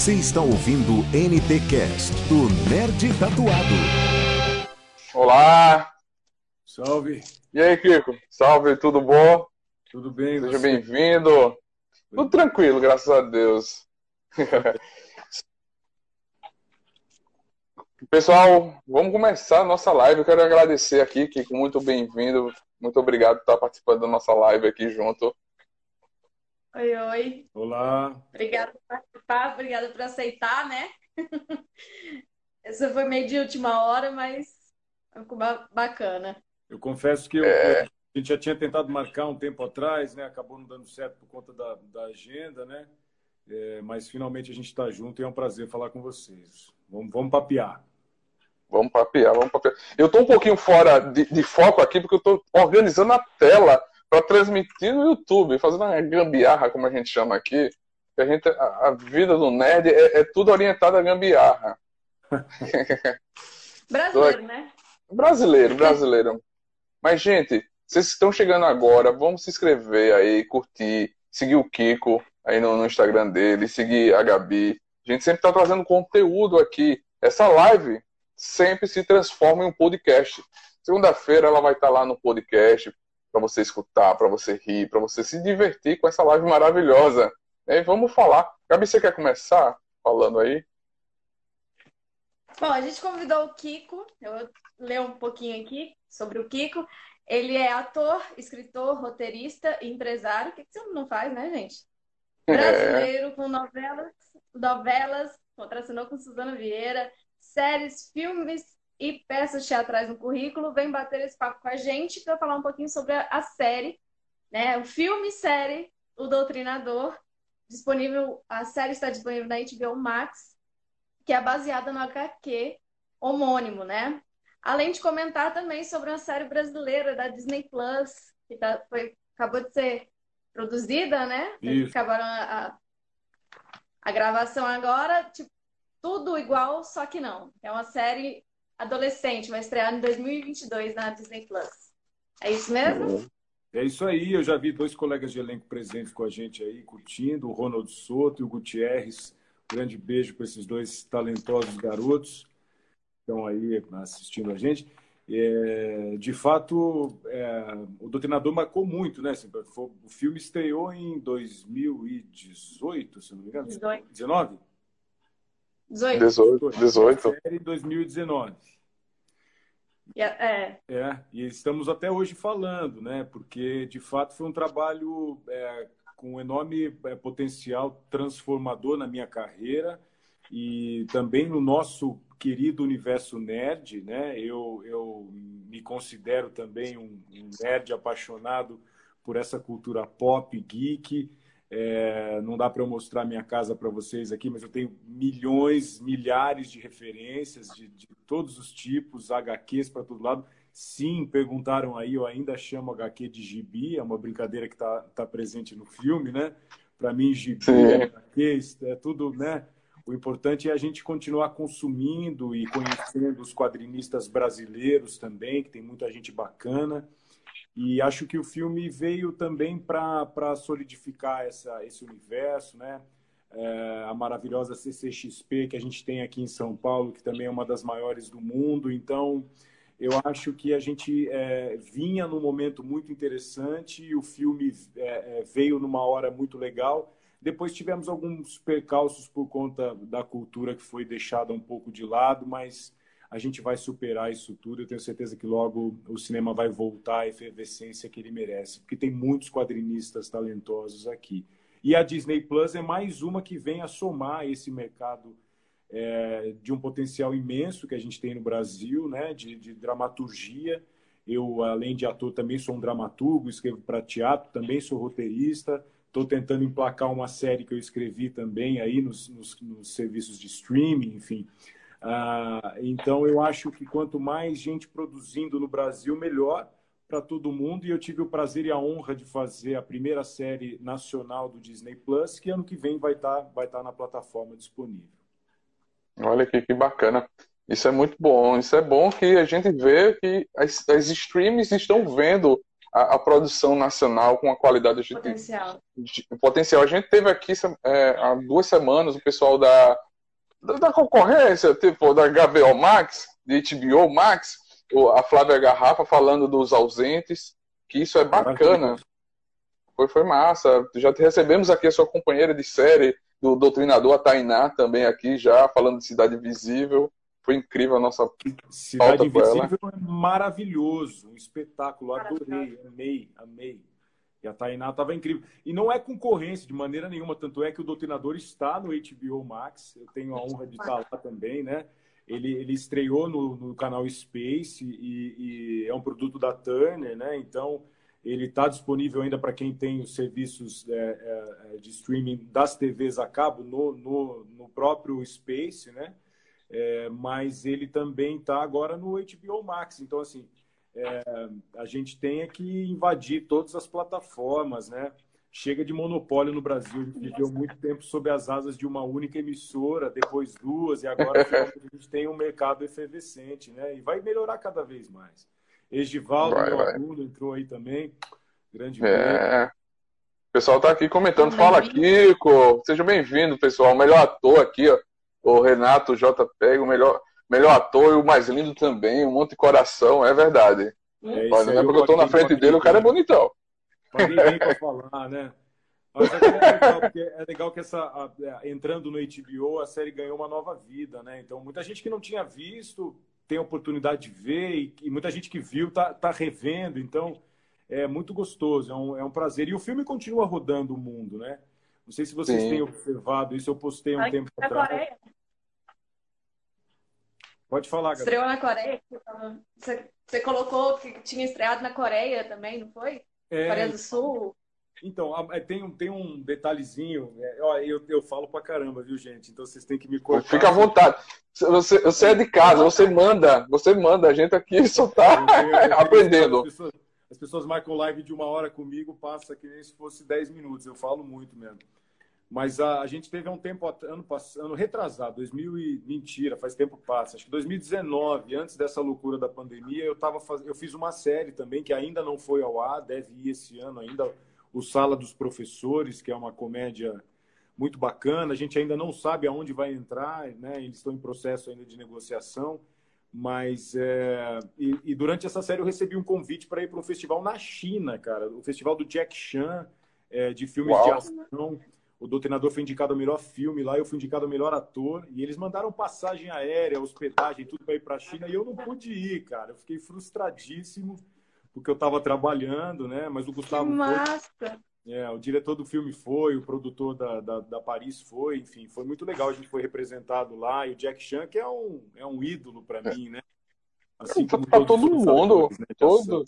Você está ouvindo NT Cast do Nerd Tatuado. Olá! Salve! E aí, Kiko? Salve, tudo bom? Tudo bem? Seja bem-vindo. Tudo tranquilo, graças a Deus. Pessoal, vamos começar a nossa live. Eu quero agradecer aqui, Kiko, muito bem-vindo. Muito obrigado por estar participando da nossa live aqui junto. Oi, oi. Olá. Obrigada por participar, obrigada por aceitar, né? Essa foi meio de última hora, mas ficou bacana. Eu confesso que eu, é... a gente já tinha tentado marcar um tempo atrás, né? Acabou não dando certo por conta da, da agenda, né? É, mas finalmente a gente está junto e é um prazer falar com vocês. Vamos, vamos papear. Vamos papear, vamos papear. Eu estou um pouquinho fora de, de, foco aqui porque eu estou organizando a tela para transmitir no YouTube, fazendo uma gambiarra, como a gente chama aqui. A, gente, a, a vida do nerd é, é tudo orientado a gambiarra. Brasileiro, né? Brasileiro, brasileiro. Mas, gente, vocês estão chegando agora, vamos se inscrever aí, curtir, seguir o Kiko aí no, no Instagram dele, seguir a Gabi. A gente sempre está trazendo conteúdo aqui. Essa live sempre se transforma em um podcast. Segunda-feira ela vai estar tá lá no podcast para você escutar, para você rir, para você se divertir com essa live maravilhosa. E vamos falar. Gabi, você quer começar falando aí? Bom, a gente convidou o Kiko. Eu vou ler um pouquinho aqui sobre o Kiko. Ele é ator, escritor, roteirista e empresário. O que você não faz, né, gente? É. Brasileiro é. com novelas, novelas, contracenou com Suzana Vieira, séries, filmes e peças teatrais no currículo. Vem bater esse papo com a gente para falar um pouquinho sobre a série, né? O filme série O Doutrinador. Disponível, a série está disponível na HBO Max, que é baseada no HQ homônimo, né? Além de comentar também sobre uma série brasileira da Disney Plus, que tá, foi, acabou de ser produzida, né? Isso. Acabaram a, a, a, gravação agora, tipo, tudo igual, só que não. É uma série adolescente, vai estrear em 2022 na Disney Plus. É isso mesmo? É isso aí, eu já vi dois colegas de elenco presentes com a gente aí, curtindo, o Ronald Soto e o Gutierrez. Grande beijo para esses dois talentosos garotos que estão aí assistindo a gente. É, de fato, é, o Doutrinador marcou muito, né? Assim, o filme estreou em 2018, se não me engano. 18. 19? 18. 18. 18. Em 2019. É. é, e estamos até hoje falando, né? Porque, de fato, foi um trabalho é, com enorme é, potencial transformador na minha carreira e também no nosso querido universo nerd, né? Eu, eu me considero também um, um nerd apaixonado por essa cultura pop, geek. É, não dá para eu mostrar minha casa para vocês aqui, mas eu tenho milhões, milhares de referências de, de todos os tipos, HQs para todo lado. Sim, perguntaram aí, eu ainda chamo HQ de gibi, é uma brincadeira que está tá presente no filme, né? Para mim, gibi, HQ, é tudo, né? O importante é a gente continuar consumindo e conhecendo os quadrinistas brasileiros também, que tem muita gente bacana. E acho que o filme veio também para solidificar essa, esse universo, né? É, a maravilhosa CCXP que a gente tem aqui em São Paulo, que também é uma das maiores do mundo. Então, eu acho que a gente é, vinha num momento muito interessante e o filme é, é veio numa hora muito legal. Depois tivemos alguns percalços por conta da cultura que foi deixada um pouco de lado, mas a gente vai superar isso tudo. Eu tenho certeza que logo o cinema vai voltar à efervescência que ele merece, porque tem muitos quadrinistas talentosos aqui. E a Disney Plus é mais uma que vem a somar esse mercado é, de um potencial imenso que a gente tem no Brasil, né, de, de dramaturgia. Eu, além de ator, também sou um dramaturgo, escrevo para teatro, também sou roteirista. Estou tentando emplacar uma série que eu escrevi também aí nos, nos, nos serviços de streaming, enfim. Ah, então, eu acho que quanto mais gente produzindo no Brasil, melhor para todo mundo. E eu tive o prazer e a honra de fazer a primeira série nacional do Disney Plus, que ano que vem vai estar tá, vai tá na plataforma disponível. Olha que, que bacana. Isso é muito bom. Isso é bom que a gente vê que as, as streams estão vendo a, a produção nacional com a qualidade de Potencial. de- potencial. A gente teve aqui é, há duas semanas o pessoal da, da, concorrência, tipo da HBO Max, de HBO Max, a Flávia Garrafa falando dos ausentes, que isso é bacana. Foi, foi massa. Já recebemos aqui a sua companheira de série, do Doutrinador, a Tainá, também aqui já, falando de Cidade Visível. Foi incrível a nossa. Cidade. Invisível é maravilhoso, um espetáculo, adorei, amei, amei. E a Tainá estava incrível. E não é concorrência de maneira nenhuma, tanto é que o Doutrinador está no HBO Max, eu tenho a honra de estar lá também, né? Ele, ele estreou no, no canal Space e, e é um produto da Turner, né? Então, ele está disponível ainda para quem tem os serviços é, é, de streaming das TVs a cabo no, no, no próprio Space, né? É, mas ele também está agora no HBO Max. Então, assim, é, a gente tem é que invadir todas as plataformas, né? Chega de monopólio no Brasil. A gente viveu muito tempo sob as asas de uma única emissora, depois duas, e agora a gente tem um mercado efervescente, né? E vai melhorar cada vez mais. Egivaldo, Vai, meu vai. aluno, entrou aí também. Grande. É. O pessoal tá aqui comentando. Fala, Kiko. Seja bem-vindo, pessoal. O melhor ator aqui, ó. O Renato JPEG, o melhor, melhor ator e o mais lindo também. Um monte de coração, é verdade. É isso Olha, não é porque eu tô na frente dele, o cara é bonitão. Paguei bem para falar, né? Mas é que é legal, porque é legal que essa, a- a- entrando no HBO, a série ganhou uma nova vida, né? Então, muita gente que não tinha visto tem a oportunidade de ver, e, e muita gente que viu tá, tá revendo, então é muito gostoso, é um, é um prazer. E o filme continua rodando o mundo, né? Não sei se vocês Sim. têm observado isso, eu postei um Aqui tempo atrás. Coreia. Pode falar, Gabriel. Estreou na Coreia. Você, você colocou que tinha estreado na Coreia também, não foi? É, Coreia do Sul. Então, é, tem um, tem um detalhezinho. é, ó, eu, eu falo pra caramba, viu, gente? Então vocês têm que me cortar. Fica à vontade. Você, você é de casa, você manda. Você manda. A gente aqui só tá Eu eu aprendendo. As pessoas, as pessoas marcam live de uma hora comigo, passa que nem se fosse 10 minutos. Eu falo muito mesmo. Mas a, a gente teve há um tempo, ano passado, retrasado, 2000 e mentira, faz tempo passa. Acho que 2019, antes dessa loucura da pandemia, eu tava faz... eu fiz uma série também que ainda não foi ao ar, deve ir esse ano ainda, o Sala dos Professores, que é uma comédia muito bacana. A gente ainda não sabe aonde vai entrar, né? Eles estão em processo ainda de negociação. Mas é, e, e durante essa série eu recebi um convite para ir para um festival na China, cara, o festival do Jack Chan é, de filmes Uau. de ação. O Doutrinador foi indicado ao melhor filme lá, eu fui indicado ao melhor ator e eles mandaram passagem aérea, hospedagem, tudo para ir para a China e eu não pude ir, cara. Eu fiquei frustradíssimo porque eu estava trabalhando, né? Mas o Que Gustavo foi, massa! é, o diretor do filme foi, o produtor da, da, da Paris foi, enfim, foi muito legal. A gente foi representado lá e o Jack Chan, que é um, é um ídolo para mim, né? Assim pra todos todo mundo, atores, né, todo.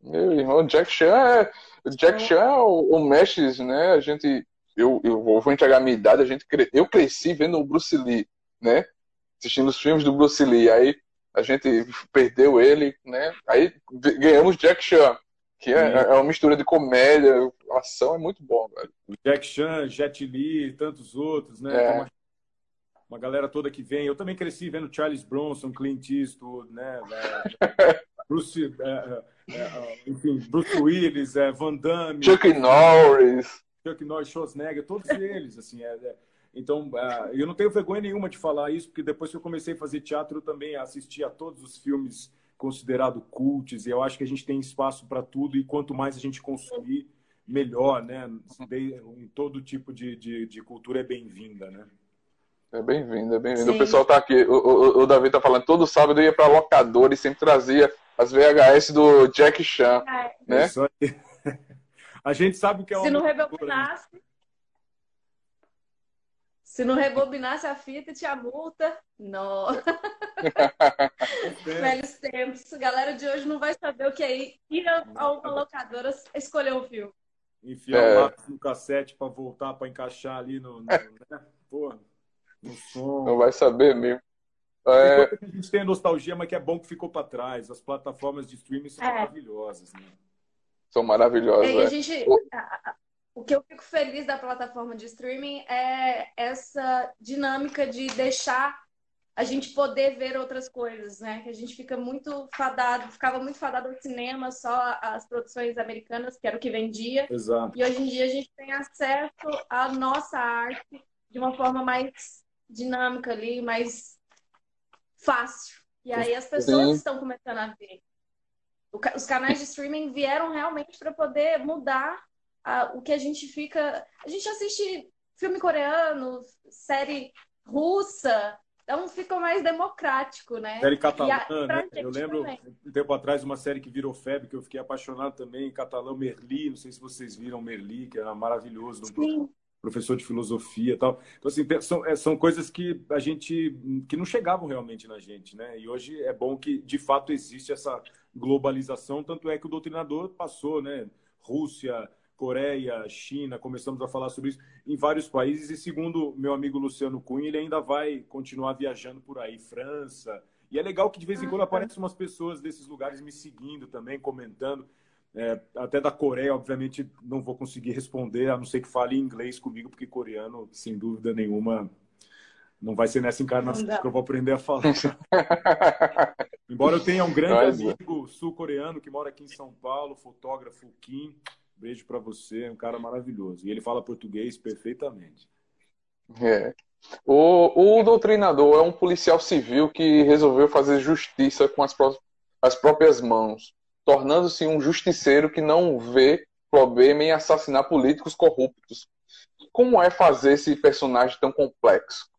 Meu irmão, Jack Chan é, Jack Chan é o, o mestre, né? A gente, eu, eu vou entregar a minha idade, a gente, cre- eu cresci vendo o Bruce Lee, né? Assistindo os filmes do Bruce Lee, aí a gente perdeu ele, né? Aí ganhamos Jack Chan, que é, Sim. é uma mistura de comédia, ação, é muito bom, velho. Jack Chan, Jet Li e tantos outros, né? É. Uma, uma galera toda que vem. Eu também cresci vendo Charles Bronson, Clint Eastwood, né? Bruce, é, é, é, enfim, Bruce Willis, é, Van Damme, Chuck Norris, Chuck Norris, Schwarzenegger, todos eles, assim, é, é. então, é, eu não tenho vergonha nenhuma de falar isso, porque depois que eu comecei a fazer teatro, eu também assisti a todos os filmes considerados cults, e eu acho que a gente tem espaço para tudo, e quanto mais a gente consumir, melhor, né? Em todo tipo de, de, de cultura é bem-vinda, né? É bem-vindo, é bem-vindo. O pessoal tá aqui. O, o, o Davi tá falando, todo sábado eu ia pra locadora e sempre trazia as VHS do Jack Chan, É, né? Isso aí. A gente sabe o que é Se não uma né? rebobinasse. Se não rebobinasse a fita, tinha multa. Não. É, Velhos tempos. A galera de hoje não vai saber o que é ir a uma locadora escolher um filme. Enfiar É. o lápis no cassete para voltar, para encaixar ali no, no, né? Pô, no som. Não vai saber mesmo. É, a gente tem a nostalgia, mas que é bom que ficou para trás. As plataformas de streaming são É. maravilhosas, né? São E a é. gente, o que eu fico feliz da plataforma de streaming é essa dinâmica de deixar a gente poder ver outras coisas, né? Que a gente fica muito fadado, ficava muito fadado ao cinema, só as produções americanas, que era o que vendia. Exato. E hoje em dia a gente tem acesso à nossa arte de uma forma mais dinâmica ali, mais fácil. E aí as pessoas Sim. estão começando a ver. Os canais de streaming vieram realmente para poder mudar a, o que a gente fica. A gente assiste filme coreano, série russa, então fica mais democrático, né? Série catalã, né? Eu lembro também. um tempo atrás uma série que virou febre, que eu fiquei apaixonado também, em catalão, Merli. Não sei se vocês viram Merli, que era maravilhoso. Sim. Professor de filosofia e tal. Então, assim, são, é, são coisas que a gente. que não chegavam realmente na gente, né? E hoje é bom que, de fato, existe essa globalização. Tanto é que o doutrinador passou, né? Rússia, Coreia, China, começamos a falar sobre isso em vários países e segundo meu amigo Luciano Cunha, ele ainda vai continuar viajando por aí, França. E é legal que de vez em quando ah, tá. aparecem umas pessoas desses lugares me seguindo também, comentando. É, até da Coreia, obviamente, não vou conseguir responder, a não ser que fale inglês comigo, porque coreano, sem dúvida nenhuma, não vai ser nessa encarnação que eu vou aprender a falar. Embora eu tenha um grande amigo sul-coreano que mora aqui em São Paulo, fotógrafo Kim, Beijo para você, é um cara maravilhoso. E ele fala português perfeitamente. É. O, o doutrinador é um policial civil que resolveu fazer justiça com as, pró as próprias mãos, tornando-se um justiceiro que não vê problema em assassinar políticos corruptos. Como é fazer esse personagem tão complexo?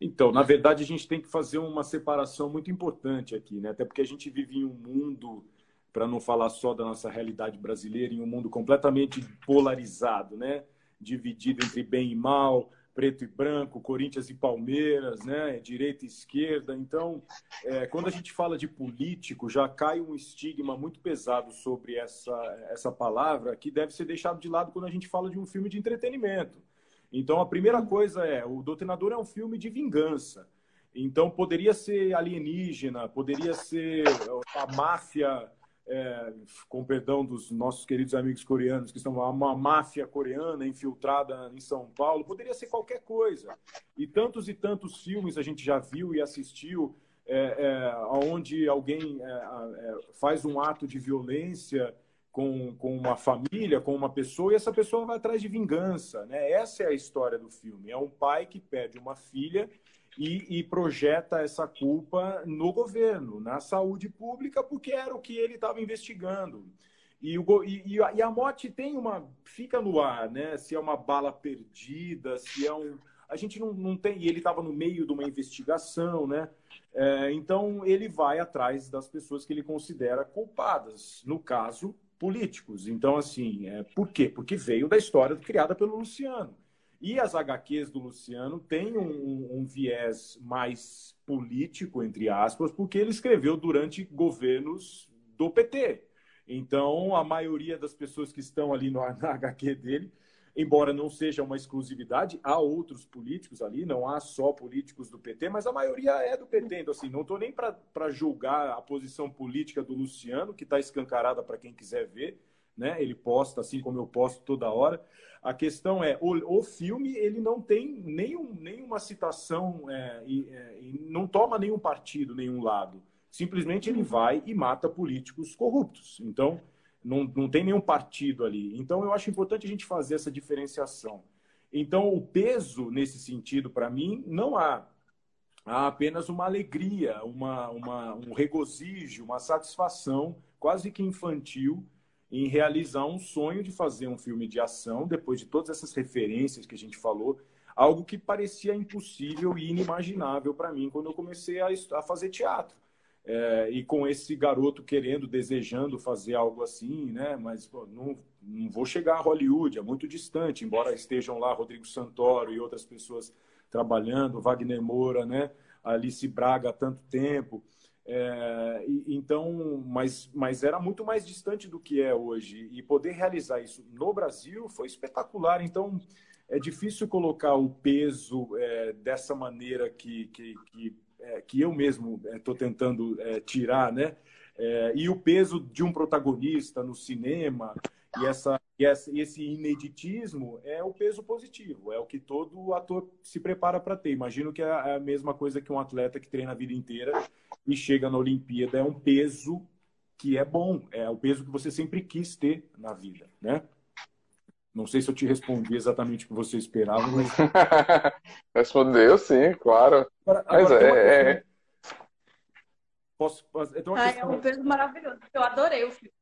Então, na verdade, a gente tem que fazer uma separação muito importante aqui, né? Até porque a gente vive em um mundo para não falar só da nossa realidade brasileira, em um mundo completamente polarizado, né? dividido entre bem e mal, preto e branco, Corinthians e Palmeiras, né? direita e esquerda. Então, é, quando a gente fala de político, já cai um estigma muito pesado sobre essa, essa palavra que deve ser deixado de lado quando a gente fala de um filme de entretenimento. Então, a primeira coisa é: o Doutrinador é um filme de vingança. Então, poderia ser alienígena, poderia ser a máfia é, com perdão dos nossos queridos amigos coreanos, que estão uma máfia coreana infiltrada em São Paulo, poderia ser qualquer coisa. E tantos e tantos filmes a gente já viu e assistiu, é, é, onde alguém é, é, faz um ato de violência com, com uma família, com uma pessoa, e essa pessoa vai atrás de vingança. Né? Essa é a história do filme. É um pai que perde uma filha e, e, projeta essa culpa no governo, na saúde pública, porque era o que ele estava investigando. E, o, e, e, a morte tem uma. fica no ar, né? Se é uma bala perdida, se é um. A gente não, não tem. E ele estava no meio de uma investigação, né? É, então ele vai atrás das pessoas que ele considera culpadas, no caso, políticos. Então, assim, é, por quê? Porque veio da história criada pelo Luciano. E as HQs do Luciano têm um, um, viés mais político, entre aspas, porque ele escreveu durante governos do PT. Então, a maioria das pessoas que estão ali no, na HQ dele, embora não seja uma exclusividade, há outros políticos ali, não há só políticos do PT, mas a maioria é do PT. Então, assim, não estou nem para julgar a posição política do Luciano, que está escancarada para quem quiser ver. Né? Ele posta assim como eu posto toda hora. A questão é, o, o filme ele não tem nenhum, nenhuma citação é, e, é, e não toma nenhum partido, nenhum lado. Simplesmente ele vai e mata políticos corruptos. Então, não, não tem nenhum partido ali. Então, eu acho importante a gente fazer essa diferenciação. Então, o peso, nesse sentido, para mim, não há. Há apenas uma alegria, uma, uma, um regozijo, uma satisfação quase que infantil em realizar um sonho de fazer um filme de ação, depois de todas essas referências que a gente falou, algo que parecia impossível e inimaginável para mim quando eu comecei a, a fazer teatro. É, e com esse garoto querendo, desejando fazer algo assim, né? Mas pô, não, não vou chegar a Hollywood, é muito distante, embora estejam lá Rodrigo Santoro e outras pessoas trabalhando, Wagner Moura, né? Alice Braga há tanto tempo. É, então, mas, mas era muito mais distante do que é hoje. E poder realizar isso no Brasil foi espetacular. Então, é difícil colocar o peso é, dessa maneira que, que, que, é, que eu mesmo estou é, tentando é, tirar, né? É, e o peso de um protagonista no cinema e essa E esse ineditismo é o peso positivo, é o que todo ator se prepara para ter. Imagino que é, é a mesma coisa que um atleta que treina a vida inteira e chega na Olimpíada. É um peso que é bom, é o peso que você sempre quis ter na vida, né? Não sei se eu te respondi exatamente o que você esperava, mas... Respondeu, sim, claro. Agora, mas agora é... é... Posso, então, ah, questão... É um peso maravilhoso. Eu adorei o filme.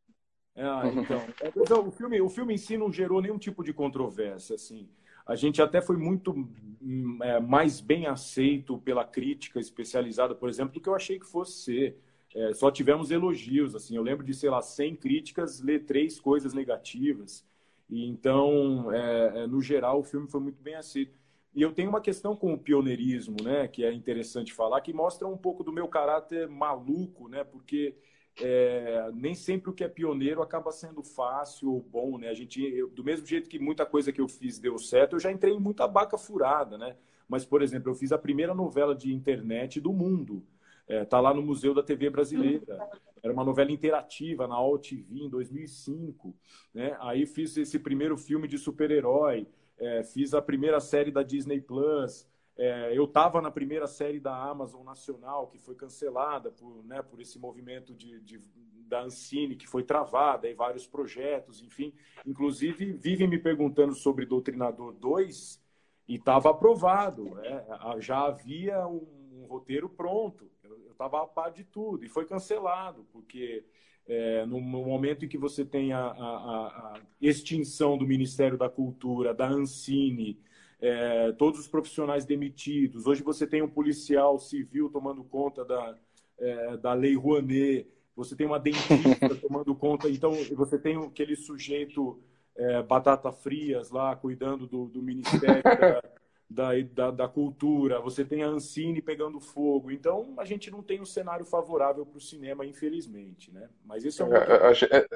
Ah, então, então, o filme, o filme em si não gerou nenhum tipo de controvérsia, assim. A gente até foi muito hum, é, mais bem aceito pela crítica especializada, por exemplo, do que eu achei que fosse ser. É, só tivemos elogios, assim. Eu lembro de, sei lá, 100 críticas, ler três coisas negativas. E então, é, é, no geral, o filme foi muito bem aceito. E eu tenho uma questão com o pioneirismo, né, que é interessante falar, que mostra um pouco do meu caráter maluco, né, porque é, nem sempre o que é pioneiro acaba sendo fácil ou bom, né? A gente, eu, do mesmo jeito que muita coisa que eu fiz deu certo, eu já entrei em muita baca furada, né? Mas, por exemplo, eu fiz a primeira novela de internet do mundo. É, tá lá no Museu da TV Brasileira. Era uma novela interativa na AllTV em 2005. Né? Aí fiz esse primeiro filme de super-herói. É, fiz a primeira série da Disney Plus. É, eu estava na primeira série da Amazon Nacional, que foi cancelada por, né, por esse movimento de, de, da Ancine, que foi travada, e vários projetos, enfim. Inclusive, vivem me perguntando sobre Doutrinador 2, e estava aprovado. Né? Já havia um, um roteiro pronto, eu estava a par de tudo, e foi cancelado, porque é, no, momento em que você tem a, a, a extinção do Ministério da Cultura, da Ancine, é, todos os profissionais demitidos. Hoje você tem um policial civil tomando conta da, é, da lei Rouanet, você tem uma dentista tomando conta, então você tem aquele sujeito é, batata frias lá cuidando do, do Ministério da, da, da, da, Cultura, você tem a Ancine pegando fogo. Então a gente não tem um cenário favorável para o cinema, infelizmente. Né? Mas esse é um. É,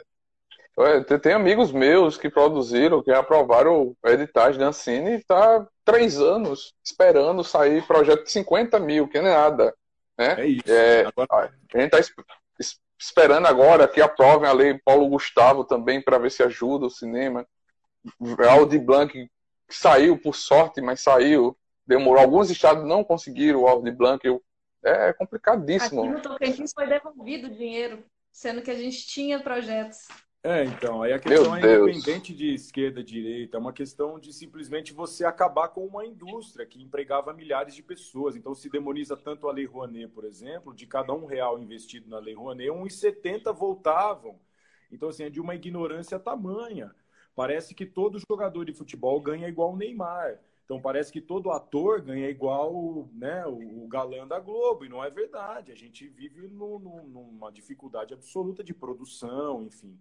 tem amigos meus que produziram, que aprovaram a editagem da Ancine e está três anos esperando sair projeto de 50 mil, que não é nada. Né? É isso. É, agora... A gente está esperando agora que aprovem a lei Paulo Gustavo também para ver se ajuda o cinema. Aldi Blanc que saiu por sorte, mas saiu. Demorou. Alguns estados não conseguiram o Aldi Blanc. É complicadíssimo. Aqui no Tocantins foi devolvido o dinheiro, sendo que a gente tinha projetos. É, então, aí a questão é independente de esquerda, direita, é uma questão de simplesmente você acabar com uma indústria que empregava milhares de pessoas. Então, se demoniza tanto a Lei Rouanet, por exemplo, de cada um real investido na Lei Rouanet, 1,70 voltavam. Então, assim, é de uma ignorância tamanha. Parece que todo jogador de futebol ganha igual o Neymar. Então parece que todo ator ganha igual né, o, galã da Globo, e não é verdade. A gente vive no, no, numa dificuldade absoluta de produção, enfim.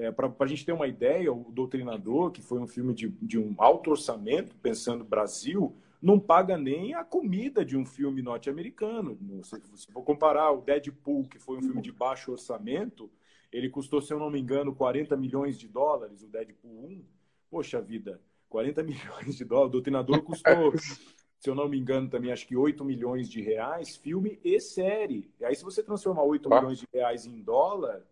É, Para a gente ter uma ideia, o Doutrinador, que foi um filme de, de um alto orçamento, pensando Brasil, não paga nem a comida de um filme norte-americano. Se, se for comparar o Deadpool, que foi um filme de baixo orçamento, ele custou, se eu não me engano, 40 milhões de dólares, o Deadpool 1. Poxa vida, 40 milhões de dólares. O Doutrinador custou, se eu não me engano, também acho que 8 milhões de reais, filme e série. E aí, se você transformar 8 ah. milhões de reais em dólar,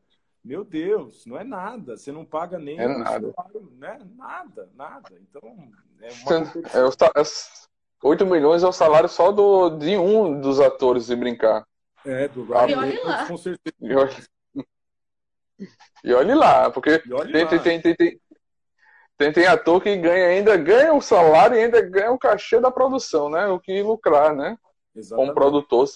meu Deus, não é nada. Você não paga nem é nada. Salário, né? Nada, nada. Então, é uma é, o, 8 milhões é o salário só do, de um dos atores de brincar. É, do Ryan Reynolds, com certeza. E olhe lá, porque tem, lá. Tem, tem, tem, tem, tem, ator que ganha ainda ganha o salário e ainda ganha o cachê da produção, né? O que lucrar, né? Exatamente. Como produtor.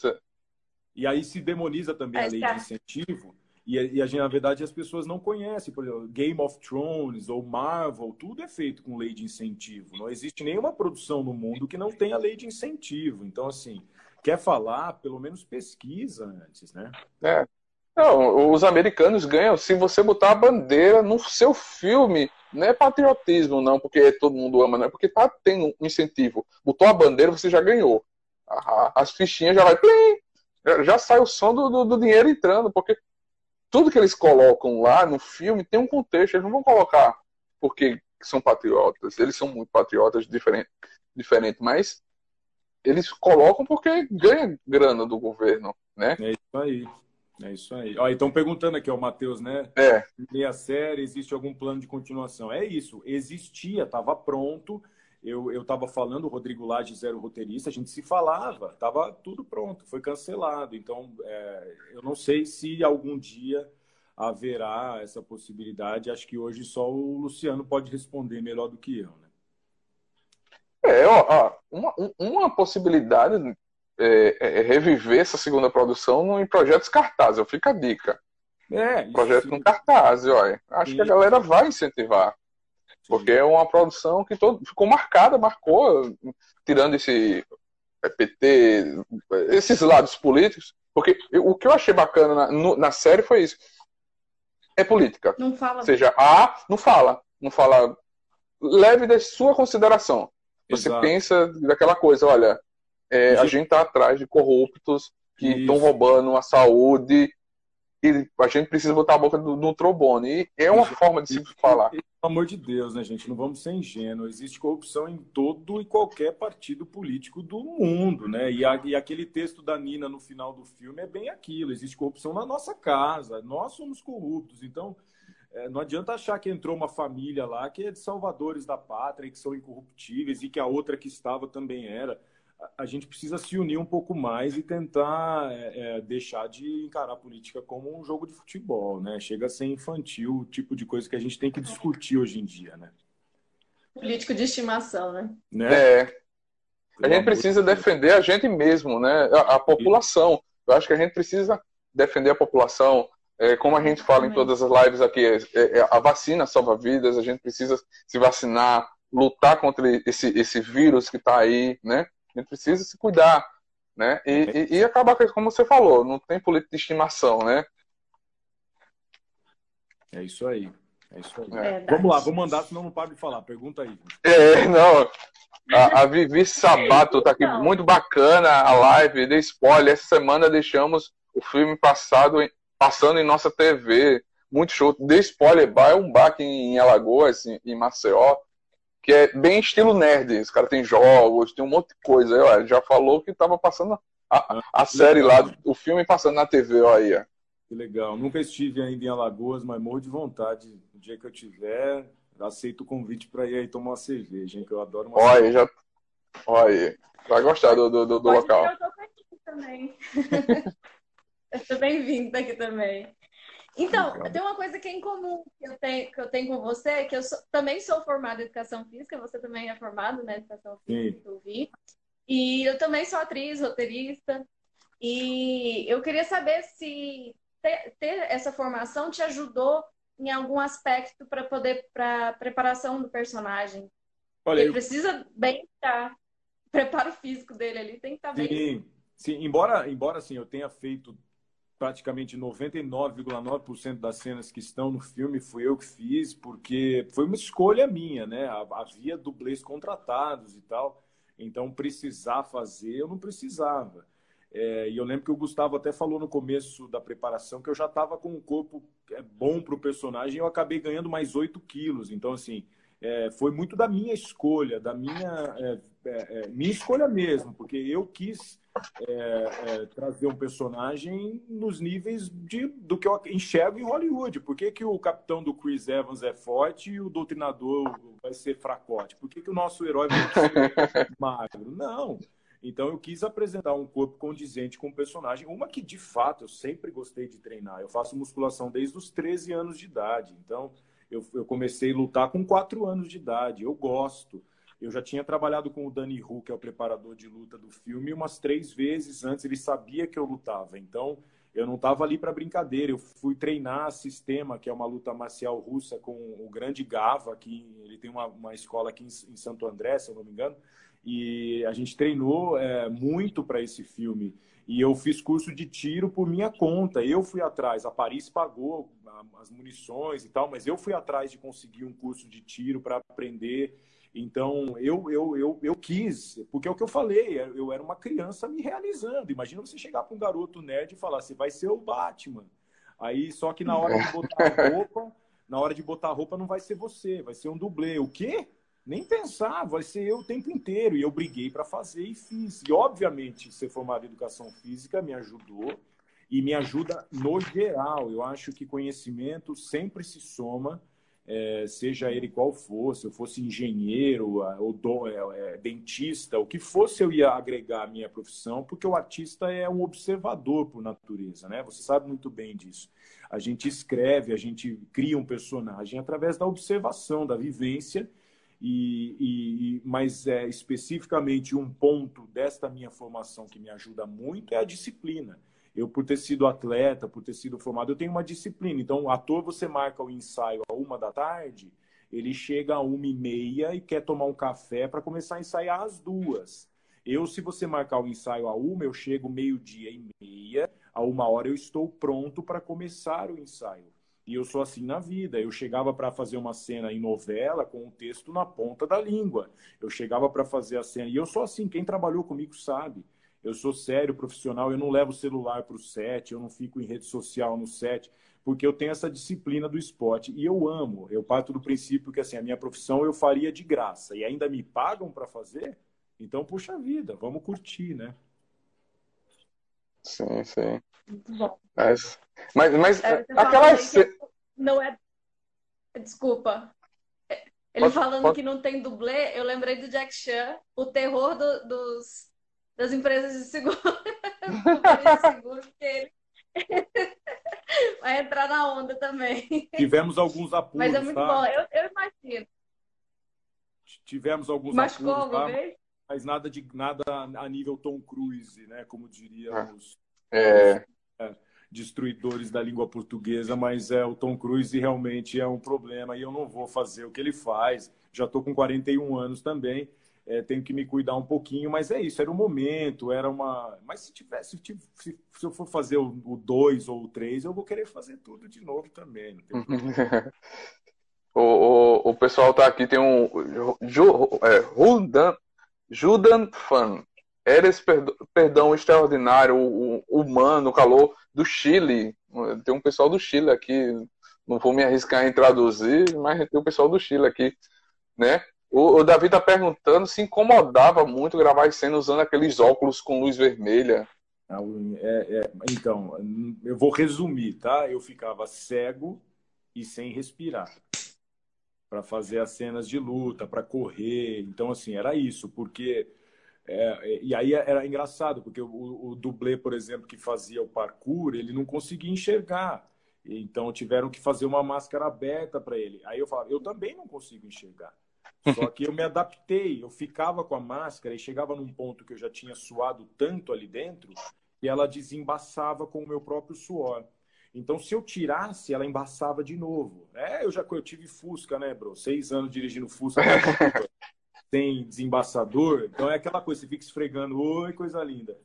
E aí se demoniza também a lei de incentivo. E, e a gente, na verdade, as pessoas não conhecem. Por exemplo, Game of Thrones ou Marvel, tudo é feito com lei de incentivo. Não existe nenhuma produção no mundo que não tenha lei de incentivo. Então, assim, quer falar, pelo menos pesquisa antes, né? É. Não, os americanos ganham se você botar a bandeira no seu filme. Não é patriotismo, não, porque todo mundo ama, não. É porque tá tendo um incentivo. Botou a bandeira, você já ganhou. As fichinhas já vai. Plim, já sai o som do, do, do, dinheiro entrando, porque tudo que eles colocam lá no filme tem um contexto. Eles não vão colocar porque são patriotas. Eles são muito patriotas, diferente, diferente mas eles colocam porque ganha grana do governo, né? É isso aí. É isso aí. Ó, estão perguntando aqui, o Matheus, né? É. Meia série, existe algum plano de continuação? É isso, existia, estava pronto. Eu estava falando, o Rodrigo Lage, zero roteirista, a gente se falava, estava tudo pronto, foi cancelado. Então, é, eu não sei se algum dia haverá essa possibilidade. Acho que hoje só o Luciano pode responder melhor do que eu. Né? É, ó, uma, uma possibilidade é, é, é, reviver essa segunda produção em projetos cartazes. Eu fico a dica. É, Projeto com cartaz, olha. Acho que a galera vai incentivar. Porque é uma produção que todo, ficou marcada, marcou, tirando esse PT, esses lados políticos. Porque o que eu achei bacana na, no, na série foi isso. É política. Não fala. Ou seja, A não fala. Não fala. Leve da sua consideração. Você Exato. pensa daquela coisa, olha, é, a gente está atrás de corruptos que estão roubando a saúde e a gente precisa botar a boca no, no trombone. E é uma forma de se falar. Pelo amor de Deus, né, gente? Não vamos ser ingênuos. Existe corrupção em todo e qualquer partido político do mundo, né? E, a, e aquele texto da Nina no final do filme é bem aquilo. Existe corrupção na nossa casa. Nós somos corruptos. Então, é, não adianta achar que entrou uma família lá que é de salvadores da pátria, que são incorruptíveis e que a outra que estava também era a gente precisa se unir um pouco mais e tentar é, é, deixar de encarar a política como um jogo de futebol, né? Chega a ser infantil o tipo de coisa que a gente tem que discutir hoje em dia, né? Político de estimação, né? né? É. A gente precisa defender a gente mesmo, né? A, a, população. Eu acho que a gente precisa defender a população. É, como a gente fala em todas as lives aqui, é, é, a vacina salva vidas, a gente precisa se vacinar, lutar contra esse, esse vírus que está aí, né? A gente precisa se cuidar, né? E, e, e acabar com como você falou, não tem política de estimação, né? É isso aí. É isso aí. É. Vamos lá, vou mandar, senão não paro de falar. Pergunta aí. É, não. A, a Vivi Sabato tá aqui, muito bacana a live, de spoiler. Essa semana deixamos o filme passado, passando em nossa TV. Muito show. De spoiler, é um bar aqui em Alagoas, em, em Maceió que é bem estilo nerd. Os caras têm jogos, tem um monte de coisa. Aí, ó, já falou que tava passando a, a ah, série legal. lá, o filme passando na TV, ó, aí. Ó. Que legal. Nunca estive ainda em Alagoas, mas morro de vontade. No dia que eu tiver, aceito o convite para ir aí tomar uma cerveja, hein, que eu adoro uma Olha aí, já. Olha aí. Vai gostar do, do, do, do local. Eu tô aqui também. eu tô bem-vindo aqui também. Então, tem uma coisa que é em comum que eu tenho, que eu tenho com você, que eu sou, também sou formada em educação física, você também é formado na né, educação física, eu vi. E eu também sou atriz, roteirista. E eu queria saber se ter, ter essa formação te ajudou em algum aspecto para poder para preparação do personagem. Olha, Ele eu... precisa bem estar preparo físico dele ali tem que estar bem. Sim, sim. Embora, embora assim, eu tenha feito praticamente 99,9% das cenas que estão no filme fui eu que fiz, porque foi uma escolha minha, né? Havia dublês contratados e tal, então precisar fazer eu não precisava. É, e eu lembro que o Gustavo até falou no começo da preparação que eu já estava com um corpo é, bom para o personagem e eu acabei ganhando mais 8 quilos. Então, assim, é, foi muito da minha escolha, da minha, é, é, é minha escolha mesmo, porque eu quis é, é, trazer um personagem nos níveis de, do que eu enxergo em Hollywood. Por que, que o capitão do Chris Evans é forte e o doutrinador vai ser fracote? Por que, que o nosso herói vai ser magro? Não. Então eu quis apresentar um corpo condizente com o personagem, uma que de fato eu sempre gostei de treinar. Eu faço musculação desde os 13 anos de idade. Então eu, eu comecei a lutar com 4 anos de idade. Eu gosto. Eu já tinha trabalhado com o Danny Hu, que é o preparador de luta do filme, umas três vezes antes. Ele sabia que eu lutava. Então, eu não estava ali para brincadeira. Eu fui treinar sistema, que é uma luta marcial russa, com o grande Gava, que ele tem uma, uma escola aqui em, em, Santo André, se eu não me engano. E a gente treinou é, muito para esse filme. E eu fiz curso de tiro por minha conta. Eu fui atrás. A Paris pagou as munições e tal, mas eu fui atrás de conseguir um curso de tiro para aprender. Então, eu, eu, eu, eu quis, porque é o que eu falei, eu era uma criança me realizando. Imagina você chegar para um garoto nerd e falar, você vai ser o Batman. Aí, só que na hora de botar a roupa, na hora de botar a roupa não vai ser você, vai ser um dublê. O quê? Nem pensar, vai ser eu o tempo inteiro. E eu briguei para fazer e fiz. E, obviamente, ser formado em educação física me ajudou. e me ajuda no geral. Eu acho que conhecimento sempre se soma, é, seja ele qual for, se eu fosse engenheiro, ou do, é, é, dentista, o que fosse eu ia agregar à minha profissão, porque o artista é um observador por natureza, né? Você sabe muito bem disso. A gente escreve, a gente cria um personagem através da observação, da vivência, e, e, mas é, especificamente um ponto desta minha formação que me ajuda muito é a disciplina. Eu, por ter sido atleta, por ter sido formado, eu tenho uma disciplina. Então, ator, você marca o ensaio a uma da tarde, ele chega a uma e meia e quer tomar um café para começar a ensaiar às duas. Eu, se você marcar o ensaio a uma, eu chego meio-dia e meia, a uma hora eu estou pronto para começar o ensaio. E eu sou assim na vida. Eu chegava para fazer uma cena em novela com o texto na ponta da língua. Eu chegava para fazer a cena. E eu sou assim, quem trabalhou comigo sabe. Eu sou sério, profissional, eu não levo o celular para o set, eu não fico em rede social no set, porque eu tenho essa disciplina do esporte e eu amo. Eu parto do princípio que assim, a minha profissão eu faria de graça e ainda me pagam para fazer, então puxa vida, vamos curtir, né? Sim, sim. Muito bom. Mas, mas, mas É, Não é. Desculpa. Ele Pode- falando pode- que não tem dublê, eu lembrei do Jack Chan, o terror do- dos, das empresas de seguro. De seguro, porque ele vai entrar na onda também. Tivemos alguns apuros, Mas é muito tá? bom, eu, eu imagino. Tivemos alguns Machucou apuros, tá? vez? mas nada de nada a nível Tom Cruise, né? Como diriam Ah. os É, destruidores da língua portuguesa, mas é o Tom Cruise realmente é um problema e eu não vou fazer o que ele faz. Já estou com 41 anos também, é, tenho que me cuidar um pouquinho, mas é isso, era o momento, era uma. Mas se tivesse, se, se- eu for fazer o 2 ou o 3, eu vou querer fazer tudo de novo também. O, o, o pessoal tá aqui, tem um. Ju, é, Rudan, Judan Fan. Eres perdo- perdão extraordinário, o, o humano, o calor do Chile. Tem um pessoal do Chile aqui. Não vou me arriscar em traduzir, mas tem um pessoal do Chile aqui, né? O, o Davi tá perguntando se incomodava muito gravar as cenas usando aqueles óculos com luz vermelha. Ah, é- é- então, eu vou resumir, tá? Eu ficava cego e sem respirar para fazer as cenas de luta, para correr. Então, assim, era isso, porque. é, e aí era engraçado, porque o, o dublê, por exemplo, que fazia o parkour, ele não conseguia enxergar. Então, tiveram que fazer uma máscara aberta para ele. Aí eu falava, eu também não consigo enxergar. Só que eu me adaptei, eu ficava com a máscara e chegava num ponto que eu já tinha suado tanto ali dentro e ela desembaçava com o meu próprio suor. Então, se eu tirasse, ela embaçava de novo. É, eu já eu tive Fusca, né, bro? Seis anos dirigindo Fusca sem desembaçador. Então é aquela coisa, você fica esfregando, oi, coisa linda.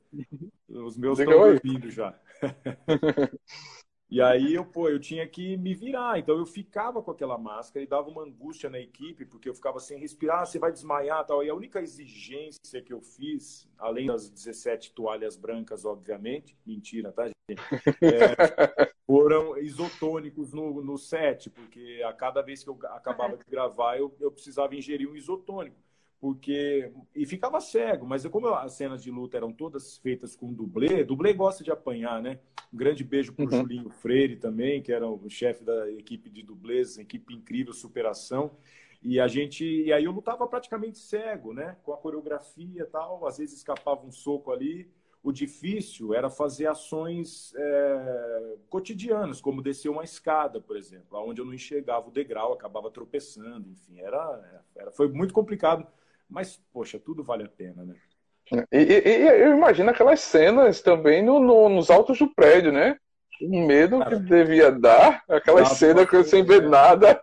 Os meus estão dormindo já. E aí eu, pô, eu tinha que me virar. Então eu ficava com aquela máscara e dava uma angústia na equipe, porque eu ficava sem respirar, "Ah, você vai desmaiar tal. E a única exigência que eu fiz, além das 17 toalhas brancas, obviamente, mentira, tá, gente? É, foram isotônicos no, no set, porque a cada vez que eu acabava de gravar, eu, eu precisava ingerir um isotônico. Porque. E ficava cego, mas como as cenas de luta eram todas feitas com dublê, dublê gosta de apanhar, né? Um grande beijo pro Uhum. Julinho Freire também, que era o chefe da equipe de dublês, equipe incrível, superação. E a gente. E aí eu lutava praticamente cego, né? Com a coreografia e tal. Às vezes escapava um soco ali. O difícil era fazer ações é, cotidianas, como descer uma escada, por exemplo, onde eu não enxergava o degrau, acabava tropeçando, enfim, era, era foi muito complicado, mas poxa, tudo vale a pena, né? E, e- e eu imagino aquelas cenas também no, no- nos altos do prédio, né? O medo que Cara. devia dar, aquelas cenas que sem ver é. nada.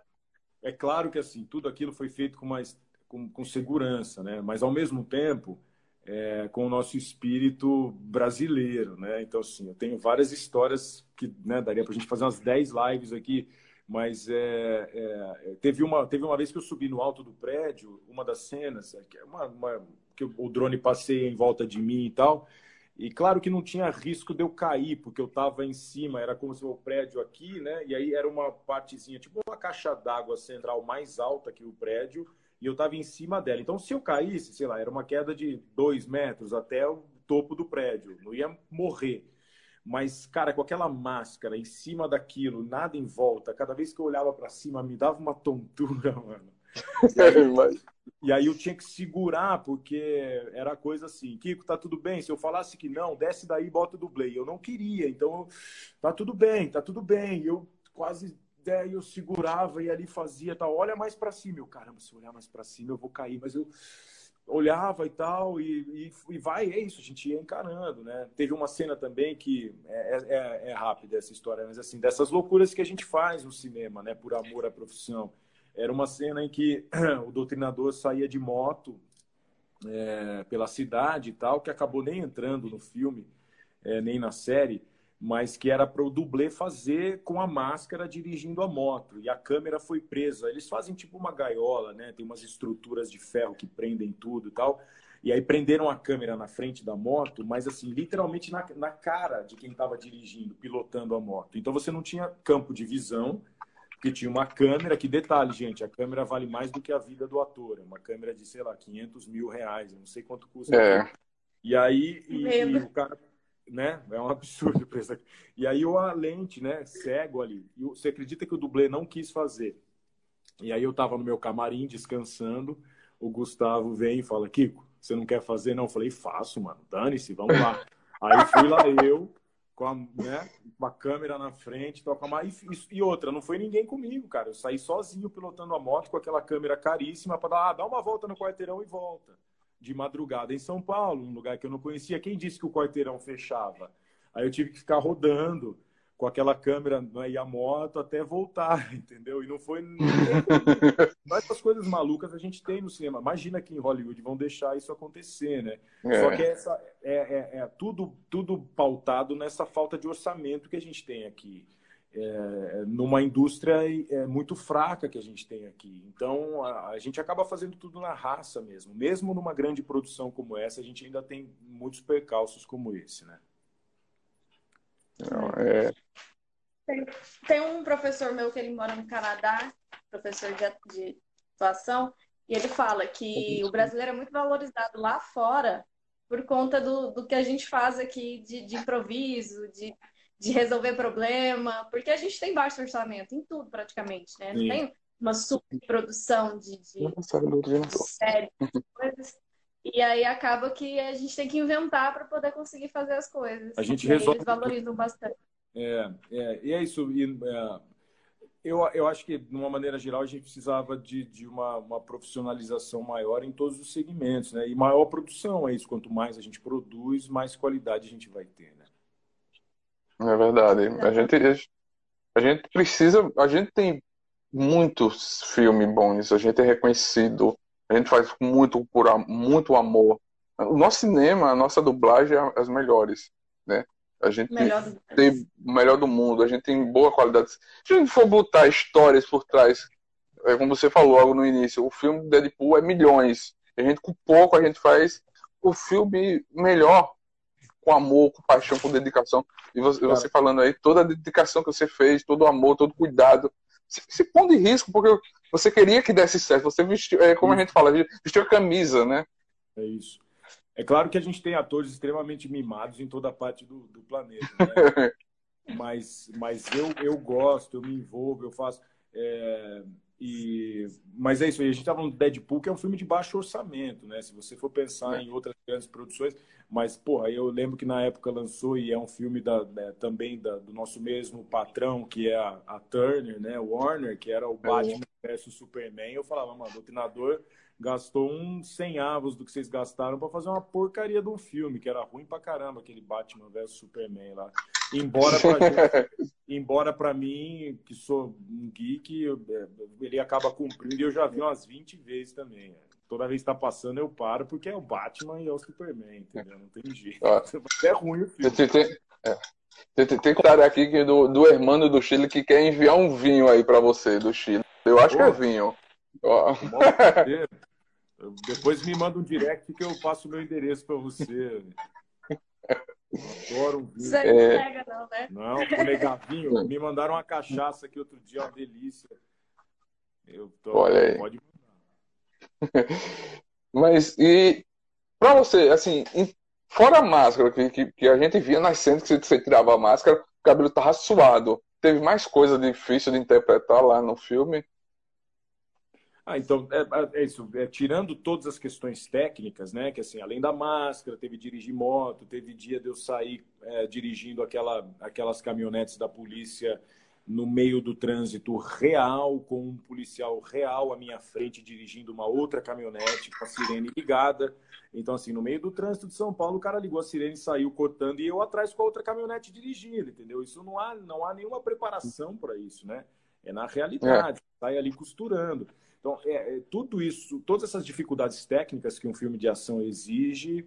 É claro que assim tudo aquilo foi feito com mais com, com segurança, né? Mas ao mesmo tempo é, com o nosso espírito brasileiro, né? Então assim, eu tenho várias histórias que né, daria para a gente fazer umas 10 lives aqui, mas é, é, teve uma teve uma vez que eu subi no alto do prédio, uma das cenas é, que é uma, uma- que o drone passeia em volta de mim e tal. E claro que não tinha risco de eu cair, porque eu estava em cima, era como se o prédio aqui, né? E aí era uma partezinha, tipo uma caixa d'água central mais alta que o prédio, e eu estava em cima dela. Então, se eu caísse, sei lá, era uma queda de dois metros até o topo do prédio, não ia morrer. Mas, cara, com aquela máscara em cima daquilo, nada em volta, cada vez que eu olhava para cima me dava uma tontura, mano. E aí, e aí, eu tinha que segurar, porque era coisa assim, Kiko, tá tudo bem? Se eu falasse que não, desce daí e bota o dublê. Eu não queria, então, tá tudo bem, tá tudo bem. Eu quase é, eu segurava e ali fazia tal, olha mais para cima. Eu, caramba, se eu olhar mais para cima eu vou cair, mas eu olhava e tal, e, e, e, vai, é isso, a gente ia encarando, né? Teve uma cena também que é, é, é, é rápida essa história, mas assim, dessas loucuras que a gente faz no cinema, né, por amor à profissão. Era uma cena em que o doutrinador saía de moto é, pela cidade e tal, que acabou nem entrando no filme, é, nem na série, mas que era para o dublê fazer com a máscara dirigindo a moto. E a câmera foi presa. Eles fazem tipo uma gaiola, né? Tem umas estruturas de ferro que prendem tudo e tal. E aí prenderam a câmera na frente da moto, mas assim, literalmente na, na cara de quem estava dirigindo, pilotando a moto. Então você não tinha campo de visão, porque tinha uma câmera, que detalhe, gente, a câmera vale mais do que a vida do ator. É uma câmera de, sei lá, 500 mil reais, eu não sei quanto custa. É. E aí, e, e o cara né? É um absurdo preço aqui. E aí a lente, né? Cego ali. E você acredita que o dublê não quis fazer? E aí eu tava no meu camarim descansando. O Gustavo vem e fala: Kiko, você não quer fazer? Não. Eu falei: faço, mano. Dane-se, vamos lá. aí fui lá eu com a, né, com a câmera na frente, toca mais e, e, outra, não foi ninguém comigo, cara. Eu saí sozinho pilotando a moto com aquela câmera caríssima para dar, ah, dá uma volta no quarteirão e volta de madrugada em São Paulo, um lugar que eu não conhecia. Quem disse que o quarteirão fechava? Aí eu tive que ficar rodando com aquela câmera né, e a moto até voltar, entendeu? E não foi. Mas as coisas malucas a gente tem no cinema. Imagina que em Hollywood vão deixar isso acontecer, né? É. Só que essa, é, é, é, tudo, tudo pautado nessa falta de orçamento que a gente tem aqui é, numa indústria é, muito fraca que a gente tem aqui. Então, a, a, gente acaba fazendo tudo na raça mesmo. Mesmo numa grande produção como essa, a gente ainda tem muitos percalços como esse, né? Não, é... tem, tem, um professor meu que ele mora no Canadá, professor de, de atuação, e ele fala que o brasileiro é muito valorizado lá fora por conta do, do que a gente faz aqui de, de improviso, de de resolver problema, porque a gente tem baixo orçamento em tudo praticamente, né? Não tem uma superprodução de, de, de séries, coisas. E aí acaba que a gente tem que inventar para poder conseguir fazer as coisas. A gente resolve. Eles valorizam bastante. É, é, e é isso. E, é, eu, eu acho que, de uma maneira geral, a gente precisava de, de uma, uma profissionalização maior em todos os segmentos, né? E maior produção, é isso. Quanto mais a gente produz, mais qualidade a gente vai ter, né? É verdade. A gente, a gente precisa. A gente tem muitos filmes bons, a gente é reconhecido, a gente faz muito por muito amor. O nosso cinema, a nossa dublagem é as melhores, né? A gente melhor tem o melhor do mundo, a gente tem boa qualidade. Se a gente for botar histórias por trás, é como você falou logo no início, o filme Deadpool é milhões. A gente com pouco a gente faz o filme melhor com amor, com paixão, com dedicação. E você, claro. você, falando aí, toda a dedicação que você fez, todo o amor, todo o cuidado, se, se pondo em risco, porque você queria que desse certo. Você vestiu, é como a gente fala, vestiu a camisa, né? É isso. É claro que a gente tem atores extremamente mimados em toda parte do, do planeta, né? mas, mas eu, eu gosto, eu me envolvo, eu faço. É, e, mas é isso aí, a gente estava no Deadpool, que é um filme de baixo orçamento, né? Se você for pensar é. em outras grandes produções, mas, porra, eu lembro que na época lançou e é um filme da, né, também da, do nosso mesmo patrão, que é a, a Turner, né? Warner, que era o é. Batman versus Superman. Eu falava, mano, o doutrinador gastou uns 100 avos do que vocês gastaram para fazer uma porcaria de um filme, que era ruim pra caramba, aquele Batman vs Superman lá. Embora pra, gente, embora pra mim, que sou um geek, é, ele acaba cumprindo e eu já vi umas 20 vezes também. É. Toda vez que tá passando, eu paro, porque é o Batman e é o Superman, entendeu? Não tem jeito. é ruim o filme. Tem, tem, é. tem, tem, tem um cara aqui que do, do Hermano do Chile que quer enviar um vinho aí para você, do Chile. Eu acho que é vinho. Depois me manda um direct que eu passo o meu endereço para você. adoro um vinho. Isso aí não pega, não, né? Não, legavinho. Me mandaram uma cachaça aqui outro dia, uma delícia. Eu tô, Olha aí. Pode. Mas, e para você, assim, Fora a máscara, que, que, que a gente via nas cenas que você, tirava a máscara, o cabelo tava suado. Teve mais coisa difícil de interpretar lá no filme? Ah, então, é, é isso. É, tirando todas as questões técnicas, né? Que assim, além da máscara, teve dirigir moto, teve dia de eu sair é, dirigindo aquela, aquelas caminhonetes da polícia no meio do trânsito real, com um policial real à minha frente dirigindo uma outra caminhonete com a sirene ligada. Então, assim, no meio do trânsito de São Paulo, o cara ligou a sirene, saiu cortando e eu atrás com a outra caminhonete dirigindo, entendeu? Isso não há, não há nenhuma preparação para isso, né? É na realidade, é. sai ali costurando. Então, é, é, tudo isso, todas essas dificuldades técnicas que um filme de ação exige,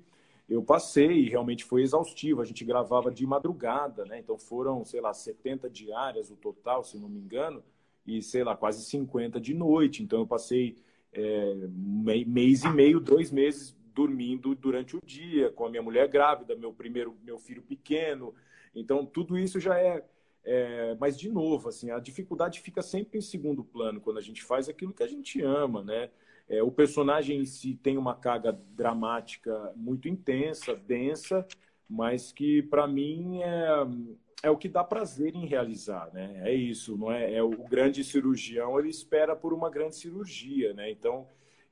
eu passei e realmente foi exaustivo. A gente gravava de madrugada, né? Então foram, sei lá, 70 diárias o total, se não me engano, e sei lá, quase 50 de noite. Então eu passei é, mês e meio, dois meses dormindo durante o dia, com a minha mulher grávida, meu primeiro, meu filho pequeno. Então tudo isso já é é, mas, de novo, assim, a dificuldade fica sempre em segundo plano quando a gente faz aquilo que a gente ama, né? É, o personagem em si tem uma carga dramática muito intensa, densa, mas que, para mim, é, é o que dá prazer em realizar, né? É isso, não é? é o grande cirurgião, ele espera por uma grande cirurgia, né? Então,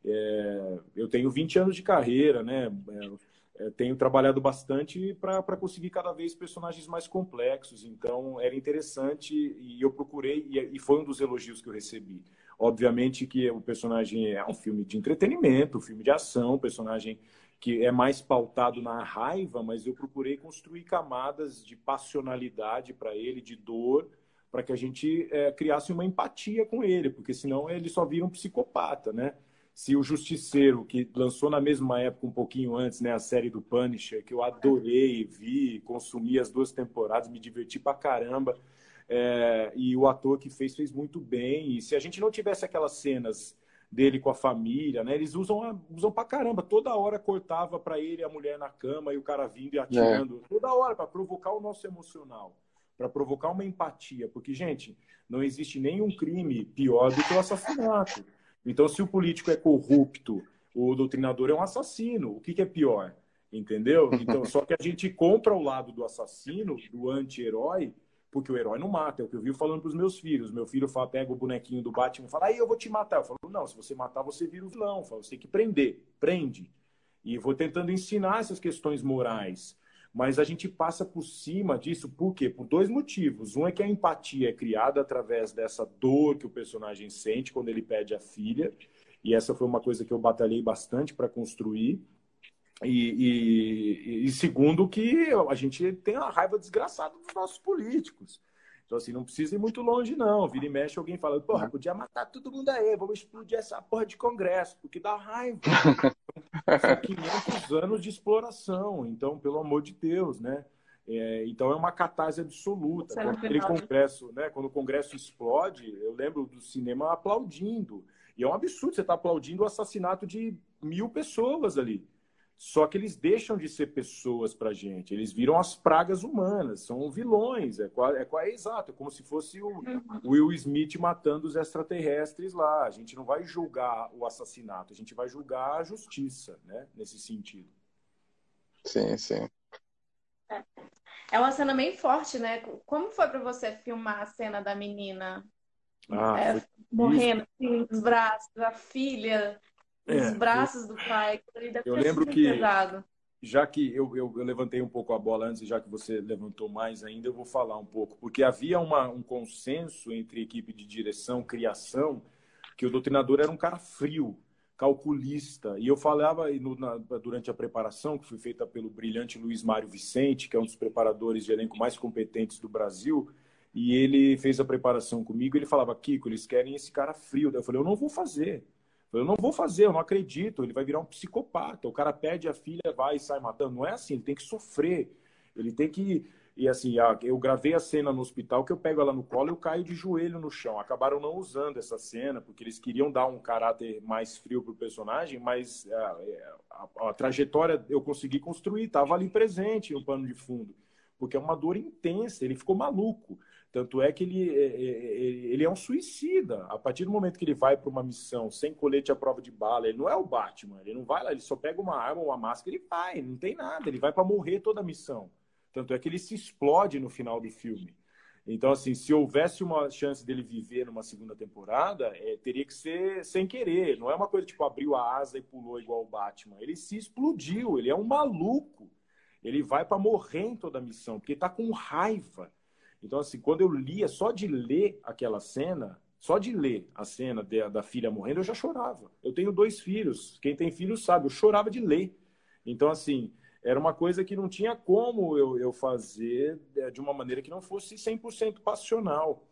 é, eu tenho 20 anos de carreira, né? É, é, tenho trabalhado bastante para conseguir cada vez personagens mais complexos. Então, era interessante e eu procurei, e, e foi um dos elogios que eu recebi. Obviamente que o personagem é um filme de entretenimento, um filme de ação, um personagem que é mais pautado na raiva, mas eu procurei construir camadas de passionalidade para ele, de dor, para que a gente é, criasse uma empatia com ele, porque senão ele só vira um psicopata, né? se o Justiceiro, que lançou na mesma época, um pouquinho antes, né, a série do Punisher, que eu adorei, vi, consumi as duas temporadas, me diverti pra caramba. É, e o ator que fez, fez muito bem. E se a gente não tivesse aquelas cenas dele com a família, né? Eles usam, usam pra caramba. Toda hora cortava para ele a mulher na cama e o cara vindo e atirando. É. Toda hora, para provocar o nosso emocional. Para provocar uma empatia. Porque, gente, não existe nenhum crime pior do que o assassinato. Então, se o político é corrupto, o doutrinador é um assassino. O que, que é pior? Entendeu? Então, só que a gente compra o lado do assassino, do anti-herói, porque o herói não mata. É o que eu vivo falando para os meus filhos. Meu filho fala, pega o bonequinho do Batman e fala, aí eu vou te matar. Eu falo, não, se você matar, você vira o vilão. Eu falo, você tem que prender. Prende. E vou tentando ensinar essas questões morais. Mas a gente passa por cima disso, por quê? Por dois motivos. Um é que a empatia é criada através dessa dor que o personagem sente quando ele pede a filha, e essa foi uma coisa que eu batalhei bastante para construir. E, e, e, segundo, que a gente tem uma raiva desgraçada dos nossos políticos. Então, assim, não precisa ir muito longe, não. Vira e mexe, alguém fala, porra, podia matar todo mundo aí, vamos explodir essa porra de Congresso, porque dá raiva. São 500 anos de exploração, então, pelo amor de Deus, né? É, então é uma catarse absoluta. Quando, aquele congresso, né, quando o Congresso explode, eu lembro do cinema aplaudindo. E é um absurdo você estar tá aplaudindo o assassinato de mil pessoas ali. Só que eles deixam de ser pessoas para gente. Eles viram as pragas humanas, são vilões. É, é, é exato, é como se fosse o uhum. Will Smith matando os extraterrestres lá. A gente não vai julgar o assassinato, a gente vai julgar a justiça, né? Nesse sentido. Sim, sim. É, é uma cena bem forte, né? Como foi para você filmar a cena da menina ah, é, morrendo assim, nos braços, a filha é, os braços eu, do pai. Eu lembro que, pesado. já que eu, eu, eu, levantei um pouco a bola antes, já que você levantou mais ainda, eu vou falar um pouco, porque havia uma, um consenso entre equipe de direção, criação, que o doutrinador era um cara frio, calculista. E eu falava no, na, durante a preparação, que foi feita pelo brilhante Luiz Mário Vicente, que é um dos preparadores de elenco mais competentes do Brasil, e ele fez a preparação comigo. Ele falava, Kiko, eles querem esse cara frio. Eu falei, eu não vou fazer. Eu não vou fazer, eu não acredito. Ele vai virar um psicopata. O cara pede a filha, vai e sai matando. Não é assim, ele tem que sofrer. Ele tem que. E assim, eu gravei a cena no hospital que eu pego ela no colo e eu caio de joelho no chão. Acabaram não usando essa cena, porque eles queriam dar um caráter mais frio pro personagem, mas a, a, a, trajetória eu consegui construir, estava ali presente no pano de fundo. porque é uma dor intensa, ele ficou maluco. Tanto é que ele, é, é, é, ele é um suicida. A partir do momento que ele vai para uma missão sem colete à prova de bala, ele não é o Batman. Ele não vai lá, ele só pega uma arma, uma máscara e vai. Não tem nada. Ele vai para morrer toda a missão. Tanto é que ele se explode no final do filme. Então, assim, se houvesse uma chance dele viver numa segunda temporada, é, teria que ser sem querer. Não é uma coisa tipo abriu a asa e pulou igual o Batman. Ele se explodiu. Ele é um maluco. Ele vai para morrer em toda a missão, porque está com raiva. Então, assim, quando eu lia, só de ler aquela cena, só de ler a cena de, da filha morrendo, eu já chorava. Eu tenho dois filhos. Quem tem filhos sabe, eu chorava de ler. Então, assim, era uma coisa que não tinha como eu, eu fazer é, de uma maneira que não fosse 100% passional.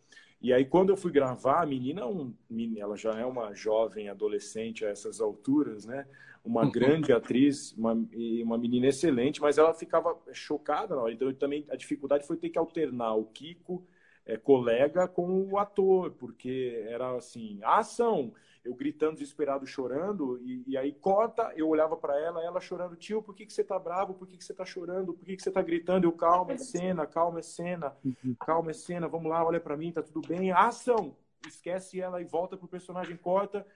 E aí, quando eu fui gravar, a menina, um, ela já é uma jovem adolescente a essas alturas, né? Uma grande atriz, uma, uma menina excelente, mas ela ficava chocada na hora. Então, também a dificuldade foi ter que alternar o Kiko, é, colega, com o ator, porque era assim: ação! Eu gritando, desesperado, chorando, e, e aí corta, eu olhava para ela, ela chorando, tio, por que, que você tá bravo? Por que, que você tá chorando? Por que, que você tá gritando? Eu, calma, é cena, calma, é cena, uhum. calma, é cena, vamos lá, olha para mim, tá tudo bem. Ação! Esquece ela e volta pro personagem, corta,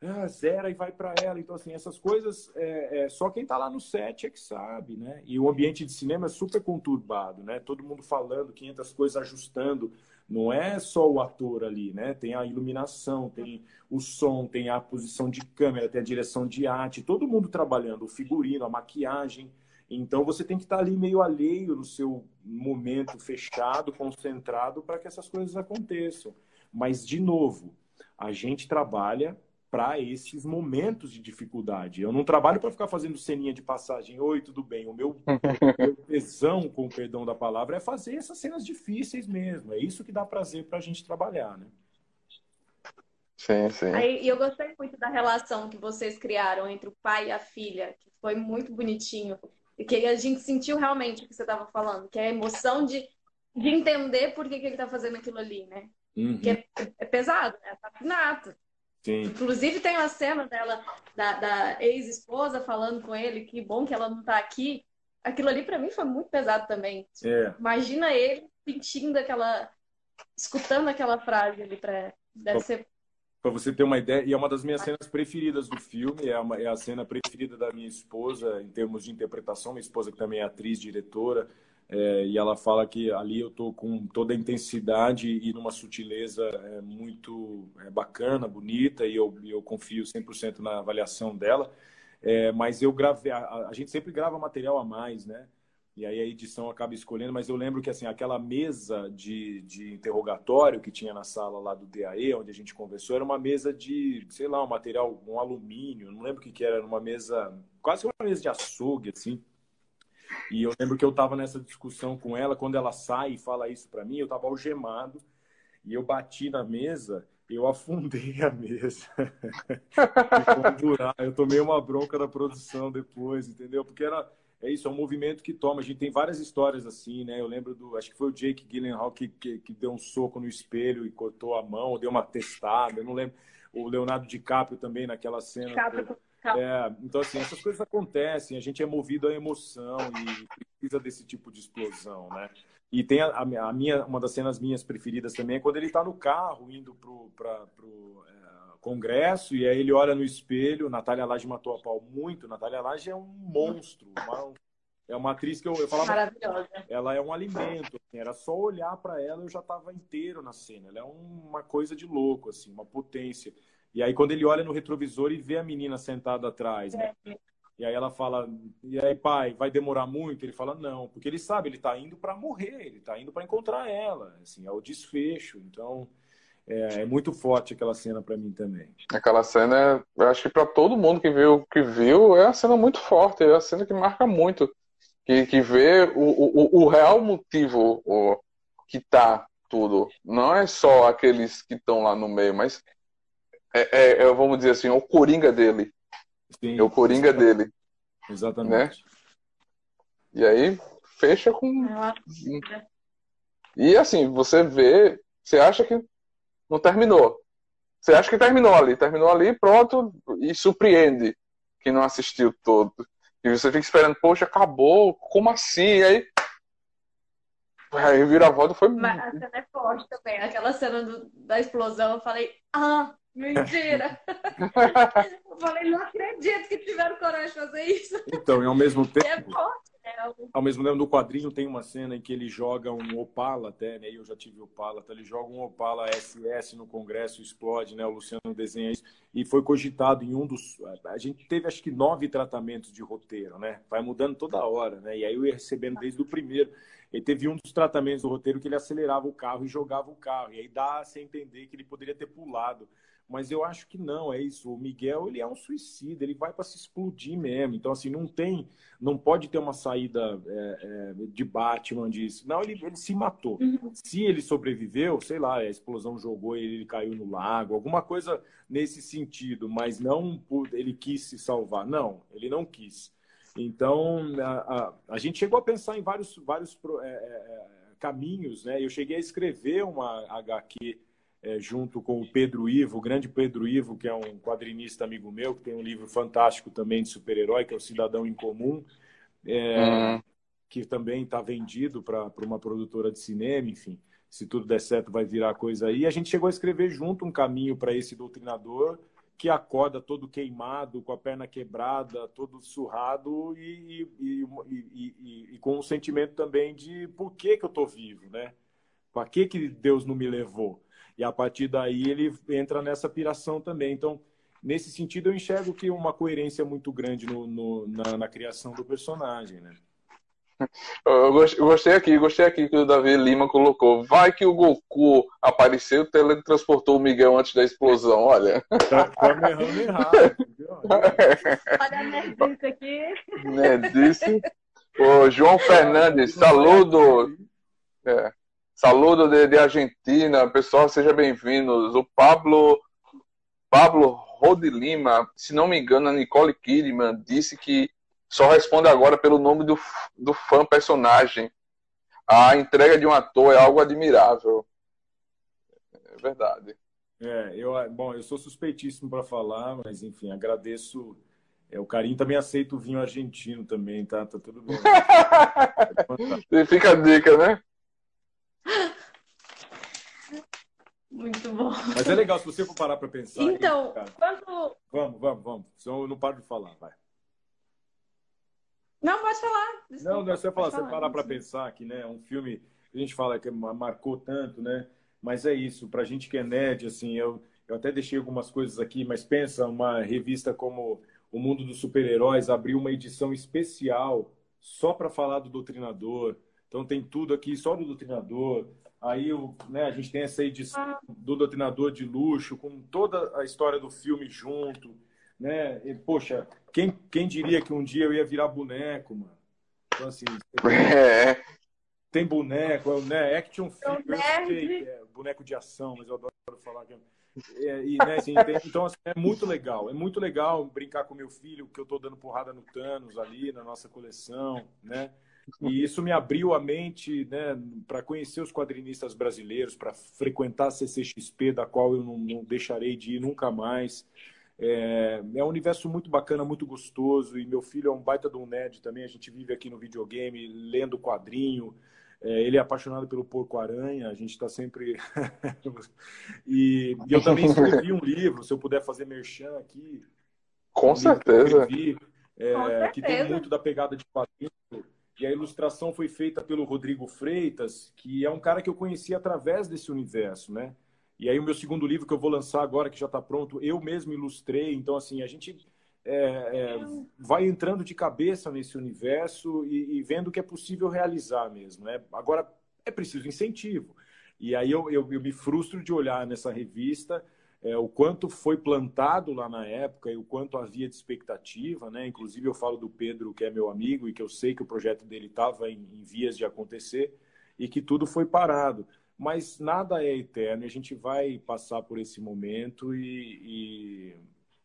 ah, zera e vai para ela. Então, assim, essas coisas, é, é, só quem tá lá no set é que sabe, né? E o ambiente de cinema é super conturbado, né? Todo mundo falando, 500 coisas ajustando. Não é só o ator ali, né? Tem a iluminação, tem o som, tem a posição de câmera, tem a direção de arte, todo mundo trabalhando, o figurino, a maquiagem. Então você tem que estar ali meio alheio no seu momento fechado, concentrado para que essas coisas aconteçam. Mas de novo, a gente trabalha para esses momentos de dificuldade. Eu não trabalho para ficar fazendo ceninha de passagem, oi, tudo bem. O meu, meu tesão, com o perdão da palavra, é fazer essas cenas difíceis mesmo. É isso que dá prazer para a gente trabalhar, né? Sim, sim. Aí, eu gostei muito da relação que vocês criaram entre o pai e a filha, que foi muito bonitinho. E que a gente sentiu realmente o que você estava falando, que é a emoção de, de entender por que, que ele está fazendo aquilo ali, né? Uhum. Que é, é pesado, né? É assassinato. Sim. Inclusive tem uma cena dela, da, da ex-esposa falando com ele que bom que ela não tá aqui. Aquilo ali para mim foi muito pesado também. É. Imagina ele sentindo aquela. escutando aquela frase ali para Deve pra, ser. Para você ter uma ideia, e é uma das minhas cenas preferidas do filme, é, uma, é a cena preferida da minha esposa em termos de interpretação. Minha esposa, que também é atriz, diretora, é, e ela fala que ali eu estou com toda a intensidade e numa sutileza é, muito é, bacana, bonita, e eu, eu confio 100% na avaliação dela. É, mas eu gravei, a, a, gente sempre grava material a mais, né? E aí a edição acaba escolhendo, mas eu lembro que assim, aquela mesa de, de interrogatório que tinha na sala lá do DAE, onde a gente conversou, era uma mesa de, sei lá, um material, um alumínio, não lembro o que, que era, era uma mesa, quase uma mesa de açougue, assim. E eu lembro que eu estava nessa discussão com ela, quando ela sai e fala isso para mim, eu estava algemado e eu bati na mesa, eu afundei a mesa. eu tomei uma bronca da produção depois, entendeu? Porque era é isso, é um movimento que toma. A gente tem várias histórias assim, né? Eu lembro do, acho que foi o Jake Gyllenhaal que, que, que deu um soco no espelho e cortou a mão, ou deu uma testada, eu não lembro. O Leonardo DiCaprio também naquela cena. DiCaprio é, então, assim, essas coisas acontecem, a gente é movido à emoção e precisa desse tipo de explosão, né? E tem a, a minha, uma das cenas minhas preferidas também é quando ele está no carro indo para o é, congresso e aí ele olha no espelho, Natália Laje matou a pau muito, Natália Laje é um monstro, uma, é uma atriz que eu, eu falava. Maravilhosa. Ela é um alimento. Assim, era só olhar para ela eu já estava inteiro na cena. Ela é uma coisa de louco, assim, uma potência. E aí, quando ele olha no retrovisor e vê a menina sentada atrás, né? E aí ela fala, e aí, pai, vai demorar muito? Ele fala, não, porque ele sabe, ele está indo para morrer, ele está indo para encontrar ela, assim, é o desfecho. Então, é, é muito forte aquela cena para mim também. Aquela cena, eu acho que para todo mundo que viu, que viu, é uma cena muito forte, é uma cena que marca muito, que, que vê o, o, o real motivo o, que tá tudo. Não é só aqueles que estão lá no meio, mas é, é, é, vamos dizer assim, é o coringa dele. Sim, é o coringa exatamente. dele. Exatamente. Né? E aí fecha com. E assim, você vê, você acha que não terminou. Você acha que terminou ali, terminou ali, pronto, e surpreende quem não assistiu todo. E você fica esperando, poxa, acabou, como assim? E aí Aí vira volta foi. Mas a cena é forte também. Aquela cena do, da explosão, eu falei, ah, mentira! eu falei, não acredito que tiveram coragem de fazer isso. Então, e ao mesmo tempo. É forte, né? Ao mesmo tempo, no quadrinho tem uma cena em que ele joga um Opala até, né? Eu já tive Opala, tá? ele joga um Opala SS no Congresso, explode, né? O Luciano desenha isso. E foi cogitado em um dos. A gente teve acho que nove tratamentos de roteiro, né? Vai mudando toda hora, né? E aí eu ia recebendo desde o primeiro. Ele teve um dos tratamentos do roteiro que ele acelerava o carro e jogava o carro. E aí dá a se entender que ele poderia ter pulado mas eu acho que não, é isso. O Miguel, ele é um suicida, ele vai para se explodir mesmo. Então, assim, não tem, não pode ter uma saída é, é, de Batman disso. Não, ele, ele se matou. Uhum. Se ele sobreviveu, sei lá, a explosão jogou ele, ele caiu no lago, alguma coisa nesse sentido, mas não ele quis se salvar. Não, ele não quis. Então, a, a, a gente chegou a pensar em vários, vários é, é, é caminhos, né? Eu cheguei a escrever uma HQ é, junto com o Pedro Ivo, o grande Pedro Ivo, que é um quadrinista amigo meu, que tem um livro fantástico também de super-herói, que é o Cidadão Incomum, é, uhum. que também está vendido para uma produtora de cinema, enfim. Se tudo der certo, vai virar coisa aí. A gente chegou a escrever junto um caminho para esse doutrinador que acorda todo queimado, com a perna quebrada, todo surrado e, e, e, e com um sentimento também de por que, que eu estou vivo, né? Para que, que Deus não me levou? E a partir daí ele entra nessa piração também. Então, nesse sentido, eu enxergo que uma coerência muito grande no, no na, na, criação do personagem, né? Eu gostei aqui, gostei aqui que o Davi Lima colocou. Vai que o Goku apareceu e teletransportou o Miguel antes da explosão, olha. Tá, tá errando errado, Olha a nerdice aqui. Nerdice. Ô, João Fernandes, saludo. É. Saludo de, de Argentina, pessoal, sejam bem-vindos. O Pablo Pablo Rodilima, se não me engano, a Nicole Kidman disse que só responde agora pelo nome do, do fã personagem. A entrega de um ator é algo admirável. É verdade. É, eu, bom, eu sou suspeitíssimo para falar, mas enfim, agradeço. É, o carinho também aceita o vinho argentino também, tá? Tá tudo bem. Fica a dica, né? Muito bom. Mas é legal, se você for parar para pensar. Então, aí, quando. Vamos, vamos, vamos. Senão eu não paro de falar, vai. Não, pode falar. Desculpa, não, não é só falar, você parar para pensar que né, um filme a gente fala que marcou tanto, né? Mas é isso, pra gente que é nerd, assim, eu, eu até deixei algumas coisas aqui, mas pensa, uma revista como O Mundo dos Super-Heróis abriu uma edição especial só para falar do Doutrinador, então tem tudo aqui, só do doutrinador. Aí o, né, a gente tem essa edição do doutrinador de luxo, com toda a história do filme junto. Né? E, poxa, quem, quem diria que um dia eu ia virar boneco, mano? Então, assim, é. tem boneco, né? Action figure, é, boneco de ação, mas eu adoro falar que. É, e, né, assim, tem, então, assim, é muito legal. É muito legal brincar com meu filho, que eu estou dando porrada no Thanos ali na nossa coleção, né? E isso me abriu a mente né, para conhecer os quadrinistas brasileiros, para frequentar a CCXP, da qual eu não, não deixarei de ir nunca mais. É, é, um universo muito bacana, muito gostoso. E meu filho é um baita de um nerd também. A gente vive aqui no videogame, lendo quadrinho. É, ele é apaixonado pelo Porco-Aranha. A gente está sempre. e, e, eu também escrevi um livro, se eu puder fazer merchan aqui. Com um certeza. Escrevi, é, que tem muito da pegada de quadrinho e a ilustração foi feita pelo Rodrigo Freitas, que é um cara que eu conheci através desse universo, né? E aí o meu segundo livro que eu vou lançar agora, que já está pronto, eu mesmo ilustrei. Então, assim, a gente é, é, vai entrando de cabeça nesse universo e, e, vendo que é possível realizar mesmo, né? Agora, é preciso incentivo. E aí eu, eu, eu me frustro de olhar nessa revista é, o quanto foi plantado lá na época e o quanto havia de expectativa, né? Inclusive eu falo do Pedro, que é meu amigo e que eu sei que o projeto dele estava em, em, vias de acontecer e que tudo foi parado. Mas nada é eterno, a gente vai passar por esse momento e,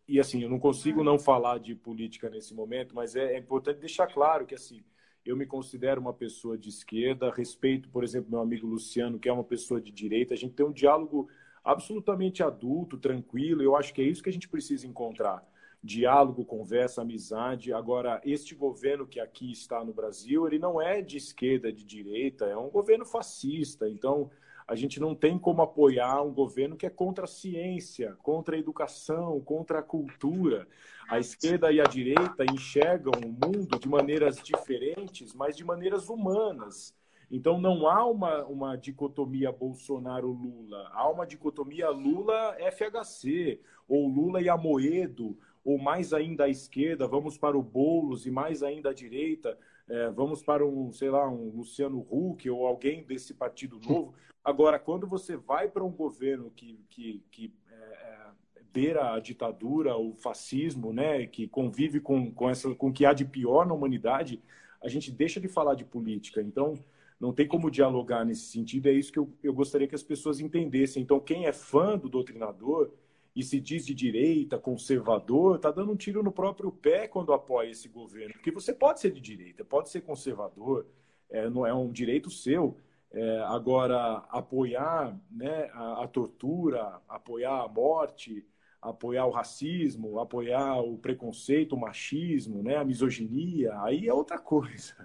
e, e assim, eu não consigo não falar de política nesse momento, mas é, é importante deixar claro que assim, eu me considero uma pessoa de esquerda, respeito, por exemplo, meu amigo Luciano, que é uma pessoa de direita, a gente tem um diálogo absolutamente adulto, tranquilo. Eu acho que é isso que a gente precisa encontrar. diálogo, conversa, amizade. Agora, este governo que aqui está no Brasil, ele não é de esquerda, de direita, é um governo fascista. Então, a gente não tem como apoiar um governo que é contra a ciência, contra a educação, contra a cultura. A esquerda e a direita enxergam o mundo de maneiras diferentes, mas de maneiras humanas. Então não há uma, uma dicotomia Bolsonaro-Lula, há uma dicotomia Lula-FHC, ou Lula e Amoedo, ou mais ainda à esquerda, vamos para o Boulos e mais ainda à direita, é, vamos para um, sei lá, um Luciano Huck ou alguém desse partido novo. Agora, quando você vai para um governo que, que, que é, é, beira a ditadura, o fascismo, né, que convive com, com, essa, com o que há de pior na humanidade, a gente deixa de falar de política. Então, não tem como dialogar nesse sentido. É isso que eu, eu gostaria que as pessoas entendessem. Então, quem é fã do doutrinador e se diz de direita, conservador, está dando um tiro no próprio pé quando apoia esse governo. Porque você pode ser de direita, pode ser conservador, é, não é um direito seu. É, agora, apoiar né, a, a, tortura, apoiar a morte, apoiar o racismo, apoiar o preconceito, o machismo, né, a misoginia, aí é outra coisa.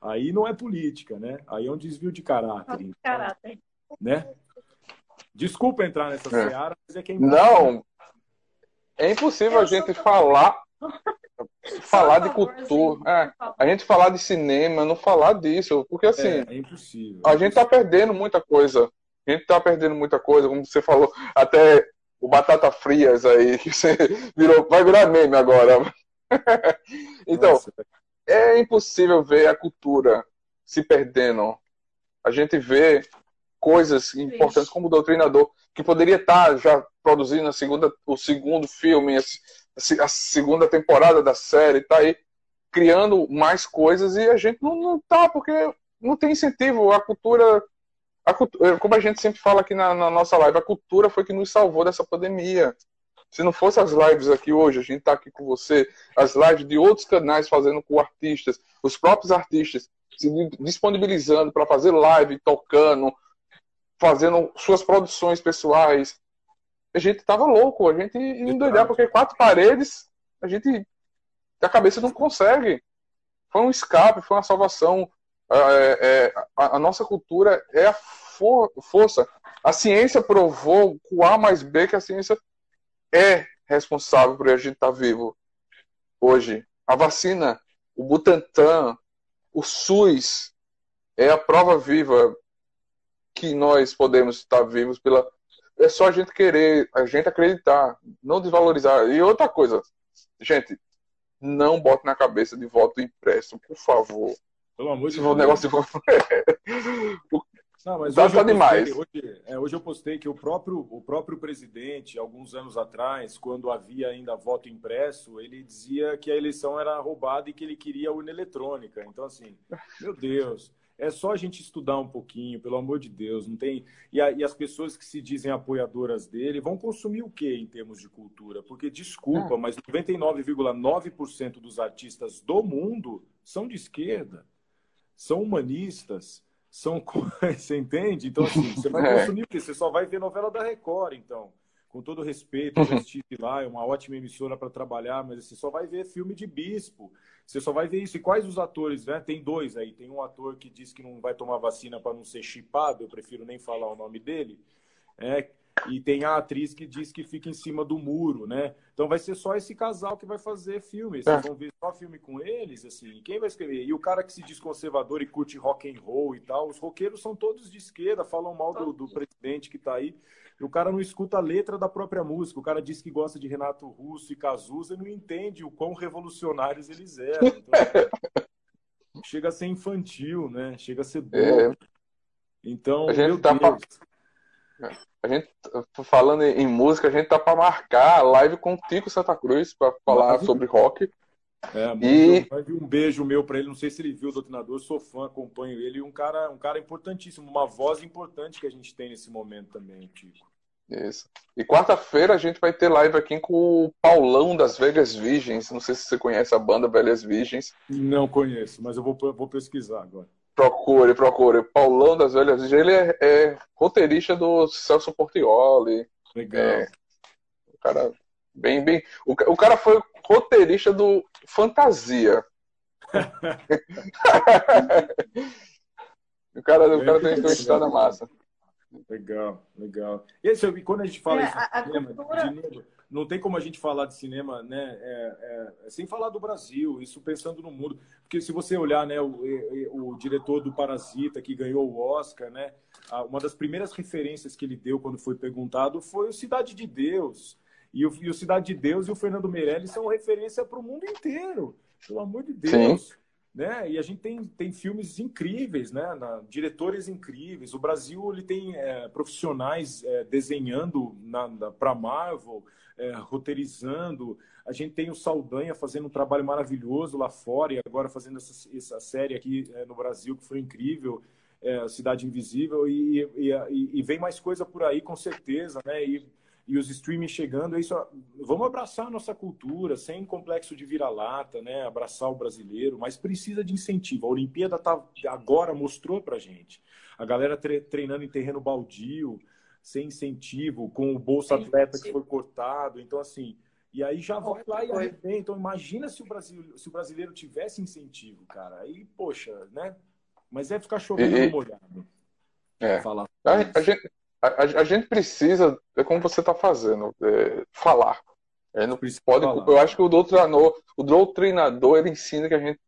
Aí não é política, né? Aí é um desvio de caráter. Então, caráter. Né? Desculpa entrar nessa é. seara, mas é que é Não, é impossível Eu a gente falar falar de cultura, é, a gente falar de cinema, não falar disso, porque assim, é, é impossível. A gente tá perdendo muita coisa. A gente tá perdendo muita coisa, como você falou, até o batata frias aí que você virou, vai virar meme agora. então, Nossa. É impossível ver a cultura se perdendo. A gente vê coisas importantes como doutrinador, que poderia estar já produzindo a segunda, o segundo filme, a, segunda temporada da série, tá aí criando mais coisas e a gente não, não tá, porque não tem incentivo. A cultura, a cultura, como a gente sempre fala aqui na, na, nossa live, a cultura foi que nos salvou dessa pandemia. Se não fosse as lives aqui hoje, a gente tá aqui com você, as lives de outros canais fazendo com artistas, os próprios artistas se disponibilizando para fazer live, tocando, fazendo suas produções pessoais. A gente tava louco, a gente ia endoidar, porque quatro paredes, a gente. A cabeça não consegue. Foi um escape, foi uma salvação. É, é, a, a, nossa cultura é a for, força. A ciência provou com A mais B que a ciência é responsável por a gente estar tá vivo hoje. A vacina, o Butantan, o SUS é a prova viva que nós podemos estar vivos pela. É só a gente querer, a gente acreditar, não desvalorizar. E outra coisa, gente, não bote na cabeça de voto impresso, por favor. Pelo amor de Deus. negócio de voto. Não, mas hoje, tá demais. Postei, hoje, é, hoje eu postei que o próprio, o próprio presidente, alguns anos atrás, quando havia ainda voto impresso, ele dizia que a eleição era roubada e que ele queria urna eletrônica. Então, assim, meu Deus. É só a gente estudar um pouquinho, pelo amor de Deus. Não tem e, a, e as pessoas que se dizem apoiadoras dele vão consumir o que em termos de cultura? Porque desculpa, ah. mas 99,9% dos artistas do mundo são de esquerda, são humanistas, são você entende? Então assim, você vai é. consumir o quê? Você só vai ver novela da Record, então com todo respeito, eu já estive lá, é uma ótima emissora para trabalhar, mas você só vai ver filme de bispo. Você só vai ver isso. E quais os atores, né? Tem dois aí. Tem um ator que diz que não vai tomar vacina para não ser chipado, eu prefiro nem falar o nome dele. É, e tem a atriz que diz que fica em cima do muro, né? Então vai ser só esse casal que vai fazer filme. Vocês é. vão ver só filme com eles, assim. Quem vai escrever? E o cara que se diz conservador e curte rock and roll e tal, os roqueiros são todos de esquerda, falam mal do, do presidente que está aí. E o cara não escuta a letra da própria música. O cara diz que gosta de Renato Russo e Cazuza e não entende o quão revolucionários eles eram. Então, chega a ser infantil, né? Chega a ser é. bobo. É. Então, a gente tá pra... A gente, falando em música, a gente tá para marcar a live com o Tico Santa Cruz para falar sobre rock. É, e... um beijo meu para ele. Não sei se ele viu o Doutrinador, sou fã, acompanho ele. Um cara, um cara importantíssimo, uma voz importante que a gente tem nesse momento também, Tico. Isso. E quarta-feira a gente vai ter live aqui com o Paulão das Velhas Virgens. Não sei se você conhece a banda Velhas Virgens. Não conheço, mas eu vou, vou pesquisar agora. Procure, procure. Paulão das Velhas. Ele é, é roteirista do Celso Portioli. Legal. É, o cara Bem, bem. O, o cara foi roteirista do Fantasia. o cara, o cara tem que estar na massa. Legal, legal. E aí, quando a gente fala é, isso a, cinema, cultura... de, não tem como a gente falar de cinema, né, é, é, sem falar do Brasil, isso pensando no mundo. Porque se você olhar, né, o, o, diretor do Parasita, que ganhou o Oscar, né, uma das primeiras referências que ele deu quando foi perguntado foi o Cidade de Deus. E o, e o Cidade de Deus e o Fernando Meirelles são referência para o mundo inteiro. Pelo amor de Deus. Sim né? E a gente tem, tem filmes incríveis, né? Na, diretores incríveis. O Brasil ele tem é, profissionais é, desenhando para Marvel, é, roteirizando. A gente tem o Saldanha fazendo um trabalho maravilhoso lá fora e agora fazendo essa, essa série aqui é, no Brasil que foi incrível. É, Cidade Invisível e, e, e, e, vem mais coisa por aí com certeza, né? E, e os streaming chegando, é isso, vamos abraçar a nossa cultura, sem complexo de vira-lata, né? Abraçar o brasileiro, mas precisa de incentivo. A Olimpíada tá, agora mostrou pra gente. A galera tre treinando em terreno baldio, sem incentivo, com o bolso atleta que foi cortado. Então, assim, e aí já vai lá e arrebenta. Então, imagina se o, Brasil, se o brasileiro tivesse incentivo, cara. Aí, poxa, né? Mas é ficar chovendo e, no molhado. É. Falar a, a, gente, a, a, gente precisa, é como você está fazendo, é, falar. É, não pode, falar. Eu acho que o doutrinador, o doutrinador ele ensina que a gente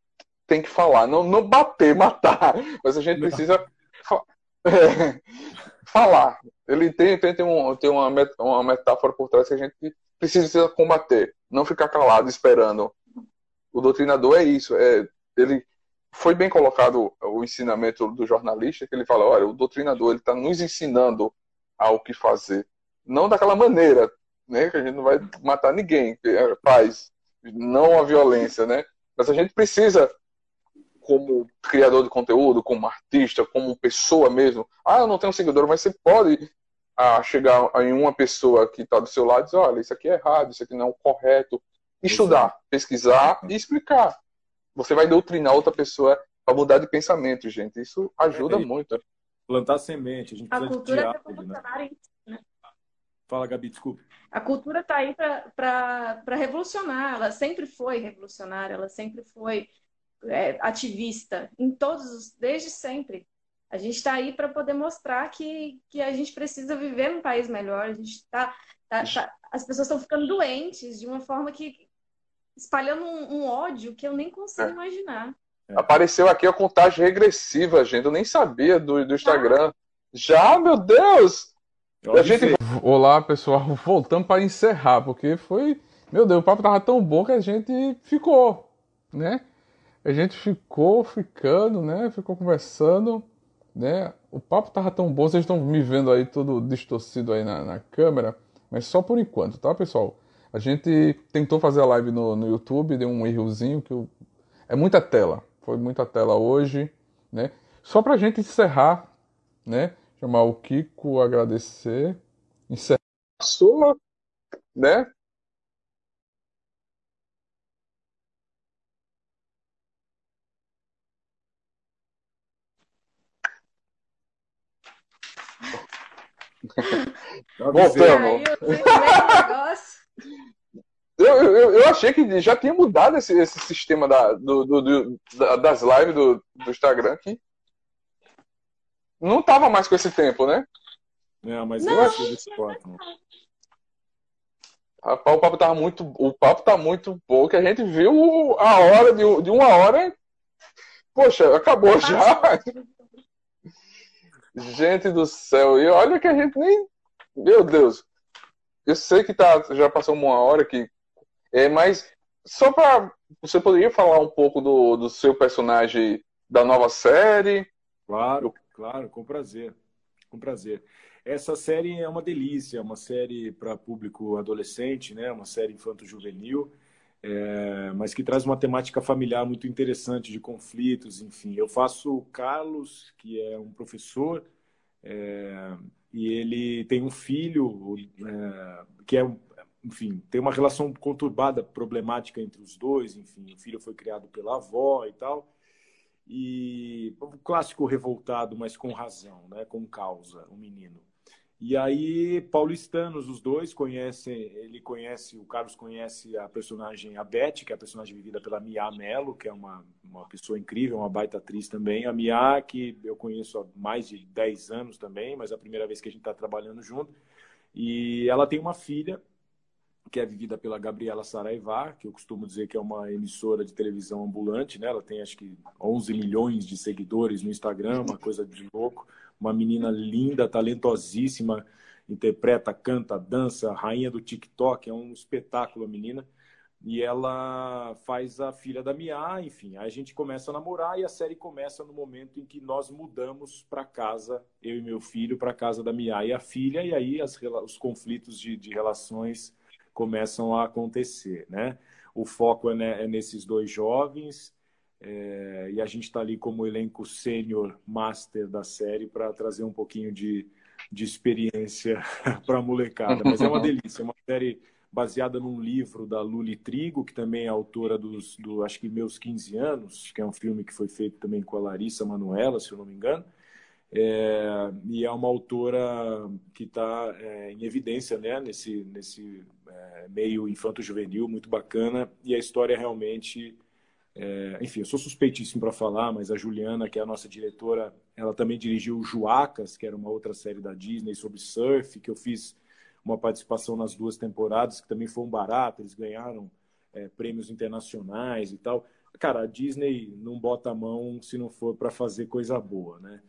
tem que falar, não, não bater, matar, mas a gente precisa é, falar. Ele tem, tem, tem, um, tem uma, met, uma metáfora por trás que a gente precisa combater, não ficar calado esperando. O doutrinador é isso, é, ele foi bem colocado o ensinamento do jornalista, que ele fala, olha, o doutrinador ele está nos ensinando ao que fazer. Não daquela maneira, né? Que a gente não vai matar ninguém, é paz, não a violência, né? Mas a gente precisa, como criador de conteúdo, como artista, como pessoa mesmo. Ah, eu não tenho seguidor, mas você pode ah, chegar em uma pessoa que está do seu lado e dizer, olha, isso aqui é errado, isso aqui não é o correto. Estudar, pesquisar e explicar. Você vai doutrinar outra pessoa para mudar de pensamento, gente. Isso ajuda é, muito plantar semente, a gente precisa a cultura de diálogo, né? né? Fala, Gabi, desculpa. A cultura está aí para revolucionar, ela sempre foi revolucionária, ela sempre foi é, ativista, em todos os, desde sempre. A gente está aí para poder mostrar que, que a gente precisa viver num país melhor, a gente tá, tá, tá as pessoas estão ficando doentes de uma forma que espalhando um, um ódio que eu nem consigo é. imaginar. É. Apareceu aqui a contagem regressiva, gente. Eu nem sabia do, do Instagram. Já, meu Deus! A gente... Olá, pessoal. Voltamos para encerrar, porque foi. Meu Deus, o papo tava tão bom que a gente ficou, né? A gente ficou ficando, né? Ficou conversando, né? O papo tava tão bom, vocês estão me vendo aí todo distorcido aí na, na câmera, mas só por enquanto, tá, pessoal? A gente tentou fazer a live no, no YouTube, deu um errozinho que eu... é muita tela. Foi muita tela hoje, né? Só para a gente encerrar, né? Chamar o Kiko, agradecer, encerrar a sua, né? Voltamos. Eu, eu, eu, achei que já tinha mudado esse, esse sistema da, do, do, do, das lives do, do Instagram que não tava mais com esse tempo, né? É, mas não, eu achei desse papo. Rapaz, o papo tava muito. O papo tá muito bom, que a gente viu a hora de, de uma hora. Poxa, acabou já. Gente do céu, e olha que a gente nem. Meu Deus. Eu sei que tá, já passou uma hora que é, mas só para você poderia falar um pouco do, do seu personagem da nova série? Claro, claro, com prazer, com prazer. Essa série é uma delícia, é uma série para público adolescente, né? Uma série infanto-juvenil, é, mas que traz uma temática familiar muito interessante de conflitos, enfim. Eu faço o Carlos, que é um professor, é, e ele tem um filho é, que é enfim, tem uma relação conturbada, problemática entre os dois, enfim, o filho foi criado pela avó e tal. E o clássico revoltado, mas com razão, né, com causa, o menino. E aí, paulistanos, os dois conhecem, ele conhece, o Carlos conhece a personagem, a Beth, que é a personagem vivida pela Mia Mello, que é uma, uma pessoa incrível, uma baita atriz também. A Mia, que eu conheço há mais de 10 anos também, mas é a primeira vez que a gente está trabalhando junto. E ela tem uma filha, que é vivida pela Gabriela Saraiva, que eu costumo dizer que é uma emissora de televisão ambulante, né? Ela tem acho que 11 milhões de seguidores no Instagram, uma coisa de louco uma menina linda, talentosíssima, interpreta, canta, dança, rainha do TikTok, é um espetáculo a menina. E ela faz a filha da Mia, enfim. Aí a gente começa a namorar e a série começa no momento em que nós mudamos para casa, eu e meu filho, para casa da Mia e a filha, e aí as, os conflitos de, de relações começam a acontecer, né? O foco é, né, é nesses dois jovens, é, e a gente está ali como elenco sênior master da série para trazer um pouquinho de, de experiência para a molecada. Mas é uma delícia, é uma série baseada num livro da Luli Trigo, que também é autora dos, do, acho que Meus 15 Anos, que é um filme que foi feito também com a Larissa Manuela, se eu não me engano. É, e é uma autora que está é, em evidência né, nesse, nesse é, meio infanto-juvenil, muito bacana, e a história realmente é, enfim, eu sou suspeitíssimo para falar, mas a Juliana, que é a nossa diretora, ela também dirigiu Juacas, que era uma outra série da Disney sobre surf, que eu fiz uma participação nas duas temporadas, que também foi um barato, eles ganharam é, prêmios internacionais e tal. Cara, a Disney não bota a mão se não for para fazer coisa boa, né?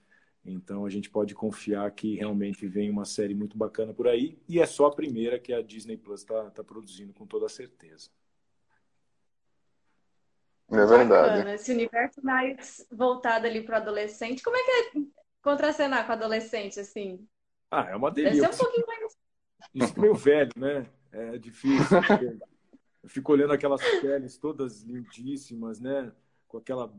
Então a gente pode confiar que realmente vem uma série muito bacana por aí, e é só a primeira que a Disney Plus está tá produzindo com toda certeza. É verdade. Bacana. Esse universo mais voltado ali para adolescente. Como é que é contracenar com adolescente, assim? Ah, é uma delícia. Deve ser um pouquinho mais... Isso meio velho, né? É difícil. Eu fico olhando aquelas peles todas lindíssimas, né? Com aquela...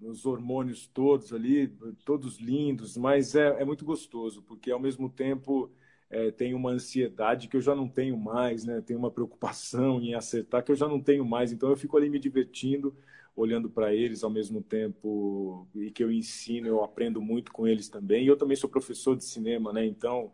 É, os hormônios todos ali, todos lindos, mas é, é muito gostoso, porque ao mesmo tempo é, tem uma ansiedade que eu já não tenho mais, né? Tem uma preocupação em acertar que eu já não tenho mais. Então eu fico ali me divertindo, olhando para eles ao mesmo tempo e que eu ensino, eu aprendo muito com eles também. E eu também sou professor de cinema, né? Então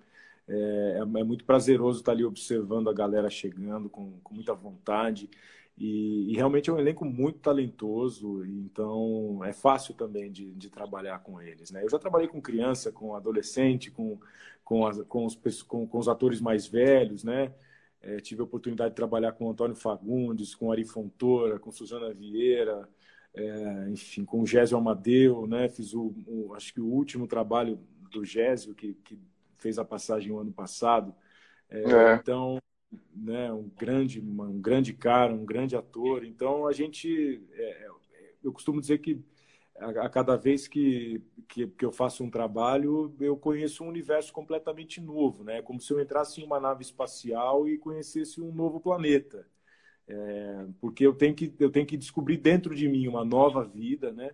é, é, é muito prazeroso estar ali observando a galera chegando com, com muita vontade. E, e, realmente é um elenco muito talentoso, então é fácil também de, de, trabalhar com eles. Né? Eu já trabalhei com criança, com adolescente, com, com, as, com, os, com, com os atores mais velhos, né? É, tive a oportunidade de trabalhar com Antônio Fagundes, com Ari Fontoura, com Suzana Vieira, é, enfim, com o Gésio Amadeu, né? Fiz o, o, acho que o último trabalho do Gésio, que, que fez a passagem o ano passado. É, é. Então, né, um grande, um grande cara, um grande ator. Então a gente, é, é, eu costumo dizer que a, a cada vez que, que, que, eu faço um trabalho, eu conheço um universo completamente novo, né? Como se eu entrasse em uma nave espacial e conhecesse um novo planeta. É, porque eu tenho, que, eu tenho que descobrir dentro de mim uma nova vida, né?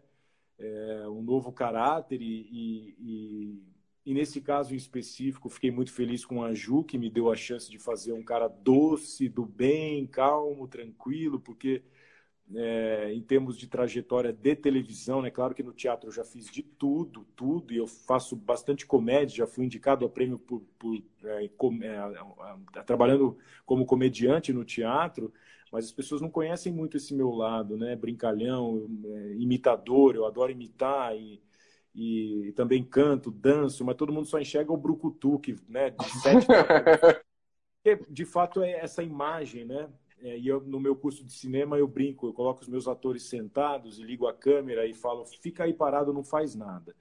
É, um novo caráter e, e, e nesse caso em específico, fiquei muito feliz com a Ju, que me deu a chance de fazer um cara doce, do bem, calmo, tranquilo, porque é, em termos de trajetória de televisão, né? Claro que no teatro eu já fiz de tudo, tudo, e eu faço bastante comédia, já fui indicado ao prêmio por, por é, com, é, trabalhando como comediante no teatro, mas as pessoas não conhecem muito esse meu lado, né? Brincalhão, é, imitador, eu adoro imitar e e também canto, danço, mas todo mundo só enxerga o brucutu, que, né, de sete De fato, é essa imagem, né? É, e eu, no meu curso de cinema eu brinco, eu coloco os meus atores sentados e ligo a câmera e falo, fica aí parado, não faz nada.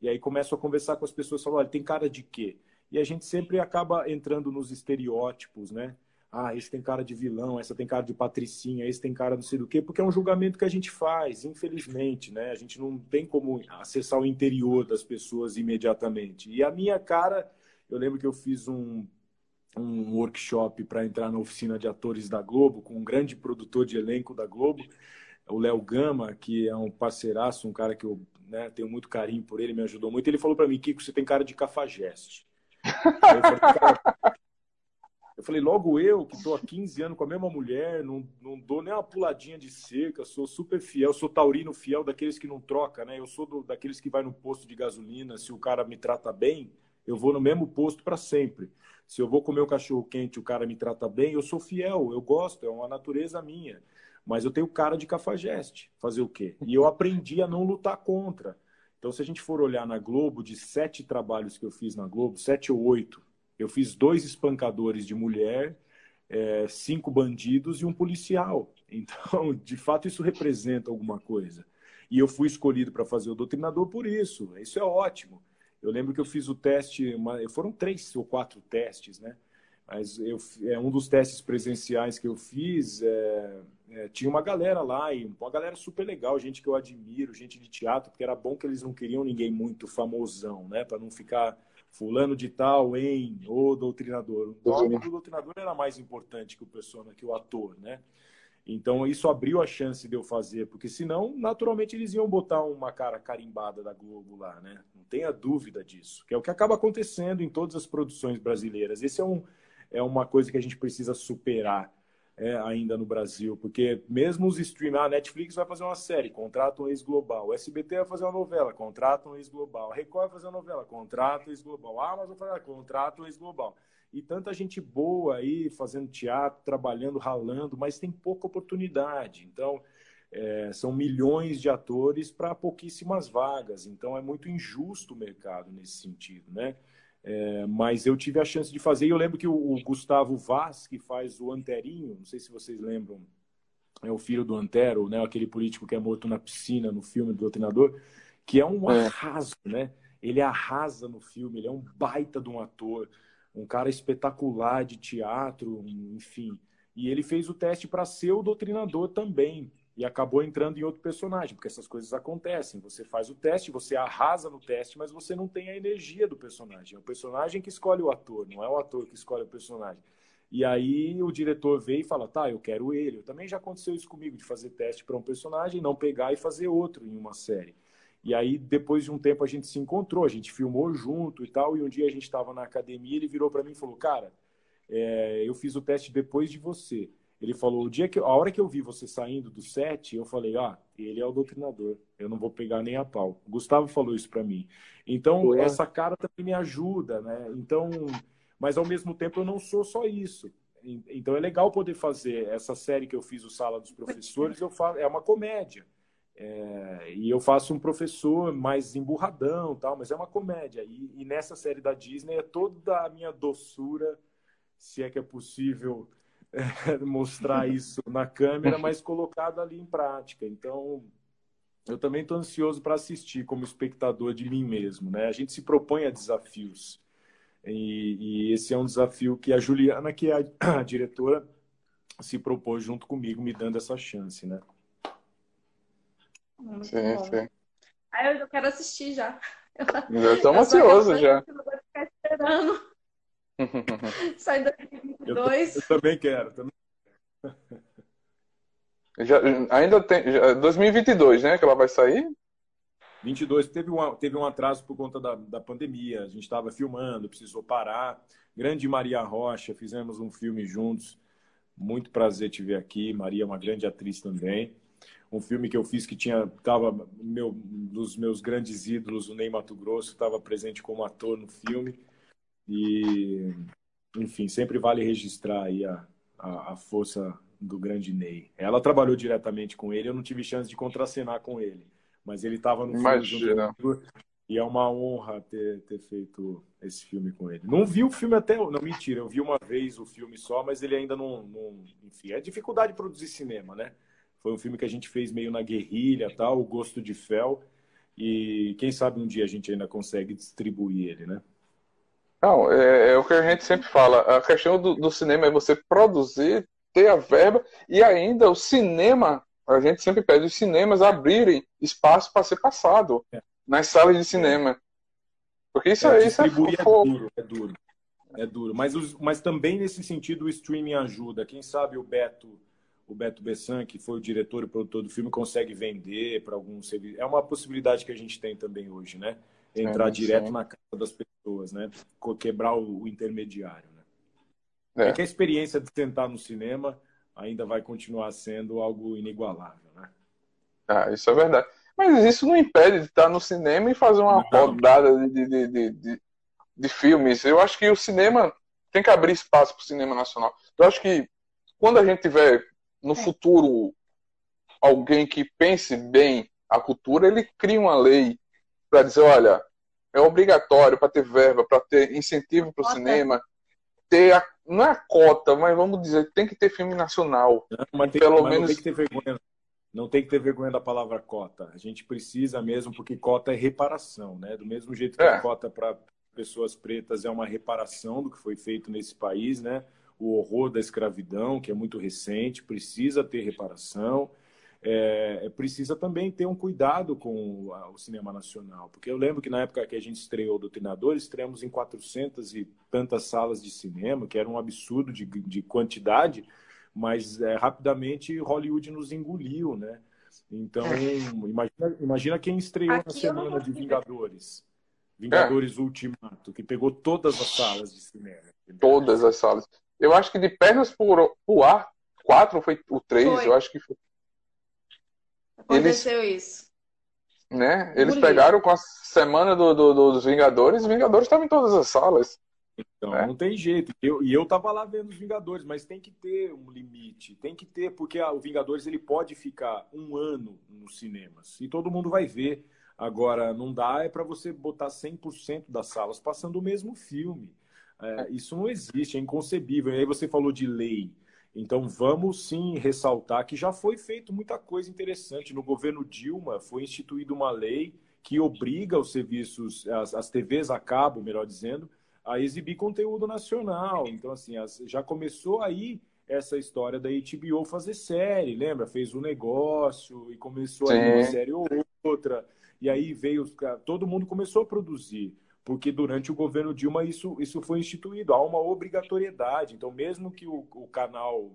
E aí começo a conversar com as pessoas, falo, olha, tem cara de quê? E a gente sempre acaba entrando nos estereótipos, né? Ah, esse tem cara de vilão, essa tem cara de patricinha, esse tem cara não sei do quê, porque é um julgamento que a gente faz, infelizmente, né? A gente não tem como acessar o interior das pessoas imediatamente. E a minha cara, eu lembro que eu fiz um, um workshop para entrar na oficina de atores da Globo, com um grande produtor de elenco da Globo, o Léo Gama, que é um parceiraço, um cara que eu né, tenho muito carinho por ele, me ajudou muito. Ele falou para mim, Kiko, você tem cara de cafajeste. eu falei, cara, eu falei, logo eu, que estou há 15 anos com a mesma mulher, não, não dou nem uma puladinha de cerca, sou super fiel, sou taurino fiel daqueles que não troca, né? Eu sou do, daqueles que vai no posto de gasolina, se o cara me trata bem, eu vou no mesmo posto para sempre. Se eu vou comer um cachorro quente, o cara me trata bem, eu sou fiel, eu gosto, é uma natureza minha. Mas eu tenho cara de cafajeste, fazer o quê? E eu aprendi a não lutar contra. Então, se a gente for olhar na Globo, de sete trabalhos que eu fiz na Globo, sete ou oito, eu fiz dois espancadores de mulher, é, cinco bandidos e um policial. Então, de fato, isso representa alguma coisa. E eu fui escolhido para fazer o doutrinador por isso. Isso é ótimo. Eu lembro que eu fiz o teste, foram três ou quatro testes, né? Mas eu, é, um dos testes presenciais que eu fiz, é, é, tinha uma galera lá, e uma galera super legal, gente que eu admiro, gente de teatro, porque era bom que eles não queriam ninguém muito famosão, né? Para não ficar fulano de tal em o doutrinador. O nome do doutrinador era mais importante que o persona, que o ator, né? Então isso abriu a chance de eu fazer, porque senão, naturalmente, eles iam botar uma cara carimbada da Globo lá, né? Não tenha dúvida disso, que é o que acaba acontecendo em todas as produções brasileiras. Esse é, um, é uma coisa que a gente precisa superar é, ainda no Brasil, porque mesmo os streaming, a Netflix vai fazer uma série, contrata um ex-global, o SBT vai fazer uma novela, contrata um ex-global, a Record vai fazer uma novela, contrata um ex-global, a Amazon vai fazer, contrata um ex-global e tanta gente boa aí fazendo teatro, trabalhando, ralando, mas tem pouca oportunidade. Então, é, são milhões de atores para pouquíssimas vagas. Então, é muito injusto o mercado nesse sentido, né? É, mas eu tive a chance de fazer. E eu lembro que o, o, Gustavo Vaz, que faz o Anterinho, não sei se vocês lembram, é o filho do Antero, né? Aquele político que é morto na piscina no filme do Doutrinador, que é um é. arraso, né? Ele arrasa no filme, ele é um baita de um ator um cara espetacular de teatro, enfim. E ele fez o teste para ser o doutrinador também. E acabou entrando em outro personagem, porque essas coisas acontecem. Você faz o teste, você arrasa no teste, mas você não tem a energia do personagem. É o personagem que escolhe o ator, não é o ator que escolhe o personagem. E aí o diretor vê e fala: tá, eu quero ele. Eu também já aconteceu isso comigo, de fazer teste para um personagem, não pegar e fazer outro em uma série. E aí, depois de um tempo, a gente se encontrou, a gente filmou junto e tal. E um dia a gente estava na academia, ele virou para mim e falou: Cara, é, eu fiz o teste depois de você. Ele falou: o dia que, a hora que eu vi você saindo do set, eu falei: Ah, ele é o doutrinador, eu não vou pegar nem a pau. O Gustavo falou isso para mim. Então, essa cara também me ajuda, né? Então, mas ao mesmo tempo, eu não sou só isso. Então, é legal poder fazer essa série que eu fiz, o Sala dos Professores, eu falo, é uma comédia. É, e eu faço um professor mais emburradão, tal, mas é uma comédia. E, e, nessa série da Disney é toda a minha doçura, se é que é possível mostrar isso na câmera, mas colocado ali em prática. Então, eu também estou ansioso para assistir como espectador de mim mesmo. Né? A gente se propõe a desafios. E, e esse é um desafio que a Juliana, que é a, a diretora, se propôs junto comigo, me dando essa chance, né? Muito sim, bom. sim. Aí eu quero assistir já. Eu estou ansioso já. Eu vou ficar esperando. Sai 2022. Eu, eu também quero. Também... Já, ainda tem. Já, 2022, né? Que ela vai sair? 22. Teve um, teve um atraso por conta da, da pandemia. A gente estava filmando, precisou parar. Grande Maria Rocha, fizemos um filme juntos. Muito prazer te ver aqui. Maria é uma grande atriz também um filme que eu fiz que tinha tava meu dos meus grandes ídolos, o Ney Mato Grosso, estava presente como ator no filme e enfim sempre vale registrar aí a, a, a, força do grande Ney. Ela trabalhou diretamente com ele, eu não tive chance de contracenar com ele, mas ele estava no Imagina. filme e é uma honra ter, ter feito esse filme com ele. Não vi o filme até. Não, mentira, eu vi uma vez o filme só, mas ele ainda não. não enfim, é dificuldade de produzir cinema, né? Foi um filme que a gente fez meio na guerrilha, tal, o Gosto de Fel. E quem sabe um dia a gente ainda consegue distribuir ele, né? Não, é, é o que a gente sempre fala. A questão do, do, cinema é você produzir, ter a verba e ainda o cinema. A gente sempre pede os cinemas abrirem espaço para ser passado é. nas salas de cinema. Porque isso é, isso é, é duro, é duro. É duro. Mas, os, mas também nesse sentido o streaming ajuda. Quem sabe o Beto o Beto Bessan, que foi o diretor e produtor do filme, consegue vender para algum serviço. É uma possibilidade que a gente tem também hoje, né? Entrar sim, direto sim. na casa das pessoas, né? Quebrar o, intermediário, né? É. é. que a experiência de sentar no cinema ainda vai continuar sendo algo inigualável, né? Ah, isso é verdade. Mas isso não impede de estar no cinema e fazer uma não. rodada de, de, de, de de filmes. Eu acho que o cinema tem que abrir espaço para o cinema nacional. Eu acho que quando a gente tiver no futuro alguém que pense bem a cultura, ele cria uma lei para dizer, olha, é obrigatório para ter verba, para ter incentivo para o cinema, ter a, não é a cota, mas vamos dizer, tem que ter filme nacional. Não, mas tem, pelo mas menos não tem que ter vergonha. Não tem que ter vergonha da palavra cota. A gente precisa mesmo, porque cota é reparação, né? Do mesmo jeito que é. a cota para pessoas pretas é uma reparação do que foi feito nesse país, né? O horror da escravidão, que é muito recente, precisa ter reparação é, precisa também ter um cuidado com o cinema nacional. Porque eu lembro que na época que a gente estreou Doutrinador, estreamos em 400 e tantas salas de cinema, que era um absurdo de, de quantidade, mas é, rapidamente Hollywood nos engoliu, né? Então, é. imagina, imagina quem estreou Aqui na semana de Vingadores. Vingadores é. Ultimato, que pegou todas as salas de cinema. Todas as salas. Eu acho que de pernas por, por ar, quatro foi o três, foi. eu acho que foi. Aconteceu eles, isso. Né? Eles pegaram com a semana do, do, dos Vingadores, os Vingadores estavam em todas as salas. Então, né? não tem jeito. Eu, e eu tava lá vendo os Vingadores, mas tem que ter um limite. Tem que ter, porque a, o Vingadores ele pode ficar um ano nos cinemas. E todo mundo vai ver. Agora, não dá é para você botar 100% das salas passando o mesmo filme. É, isso não existe, é inconcebível. E aí você falou de lei. Então vamos sim ressaltar que já foi feito muita coisa interessante. No governo Dilma foi instituída uma lei que obriga os serviços, as, as TVs a cabo, melhor dizendo, a exibir conteúdo nacional. Então, assim, as, já começou aí essa história da HBO fazer série, lembra? Fez um negócio e começou Sim. aí uma série ou outra. E aí veio, todo mundo começou a produzir porque durante o governo Dilma isso, isso foi instituído, há uma obrigatoriedade. Então, mesmo que o, o canal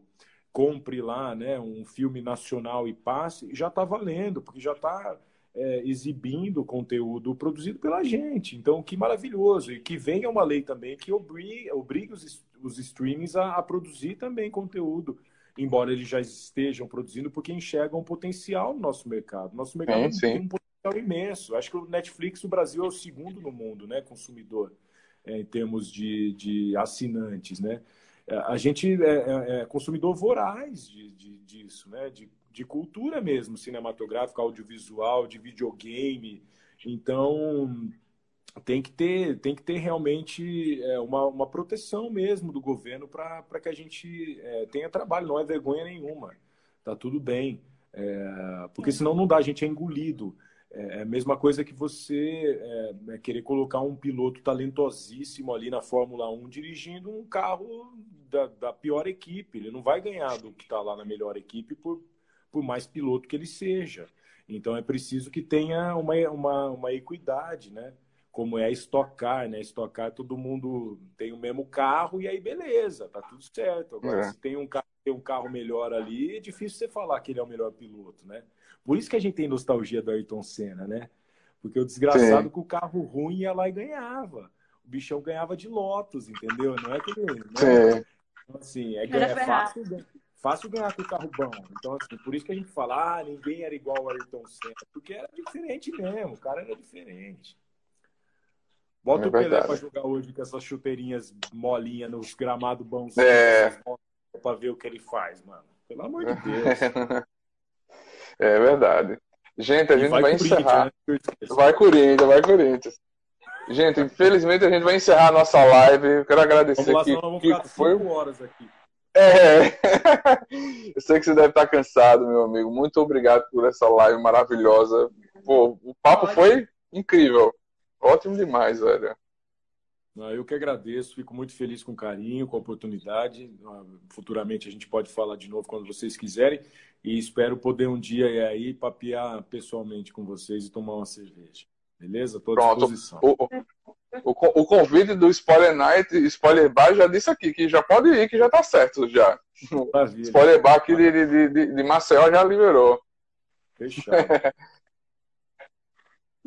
compre lá né, um filme nacional e passe, já está valendo, porque já está é, exibindo conteúdo produzido pela gente. Então, que maravilhoso. E que venha uma lei também que obrigue, obrigue os, os streamings a, a produzir também conteúdo embora eles já estejam produzindo, porque enxergam um potencial no nosso mercado. Nosso mercado sim, tem um potencial imenso. Acho que o Netflix, o Brasil é o segundo no mundo, né, consumidor, é, em termos de, de assinantes, né? É, a gente é, é, é consumidor voraz de, de, disso, né? De, de cultura mesmo, cinematográfica, audiovisual, de videogame. Então, tem que ter, tem que ter realmente é, uma, uma proteção mesmo do governo para que a gente é, tenha trabalho, não é vergonha nenhuma. Tá tudo bem. É, porque senão não dá, a gente é engolido. É, é a mesma coisa que você é, é, querer colocar um piloto talentosíssimo ali na Fórmula 1 dirigindo um carro da, da pior equipe. Ele não vai ganhar do que está lá na melhor equipe por, por mais piloto que ele seja. Então é preciso que tenha uma, uma, uma equidade, né? Como é a Stock Car, né? Stock Car, todo mundo tem o mesmo carro e aí beleza, tá tudo certo. Agora, é. se tem um, carro, tem um carro melhor ali, é difícil você falar que ele é o melhor piloto, né? Por isso que a gente tem nostalgia do Ayrton Senna, né? Porque o desgraçado Sim. com o carro ruim ia lá e ganhava. O bichão ganhava de Lotus, entendeu? Não é que ele. Né? Então, assim, é, é fácil, fácil ganhar com o carro bom. Então, assim, por isso que a gente fala, ah, ninguém era igual ao Ayrton Senna. Porque era diferente mesmo, o cara era diferente. Bota é o Pelé para jogar hoje com essas chuteirinhas molinhas nos gramados bons é. Para ver o que ele faz, mano. Pelo amor de Deus. É verdade. Gente, a gente vai, vai encerrar. Né? Vai Corinthians, vai Corinthians. Gente, infelizmente a gente vai encerrar a nossa live. Eu quero agradecer lá. Vamos ficar foi horas aqui. É. Eu sei que você deve estar cansado, meu amigo. Muito obrigado por essa live maravilhosa. Pô, o papo foi incrível. Ótimo demais, velho. Eu que agradeço, fico muito feliz com o carinho, com a oportunidade. Ah, futuramente a gente pode falar de novo quando vocês quiserem. E espero poder um dia aí papear pessoalmente com vocês e tomar uma cerveja. Beleza? Estou à disposição. O, o, o, convite do Spoiler Night, Spoiler Bar, já disse aqui que já pode ir, que já está certo já. Maravilha. Spoiler Bar aqui de, de, de, de Maceió já liberou. Fechado.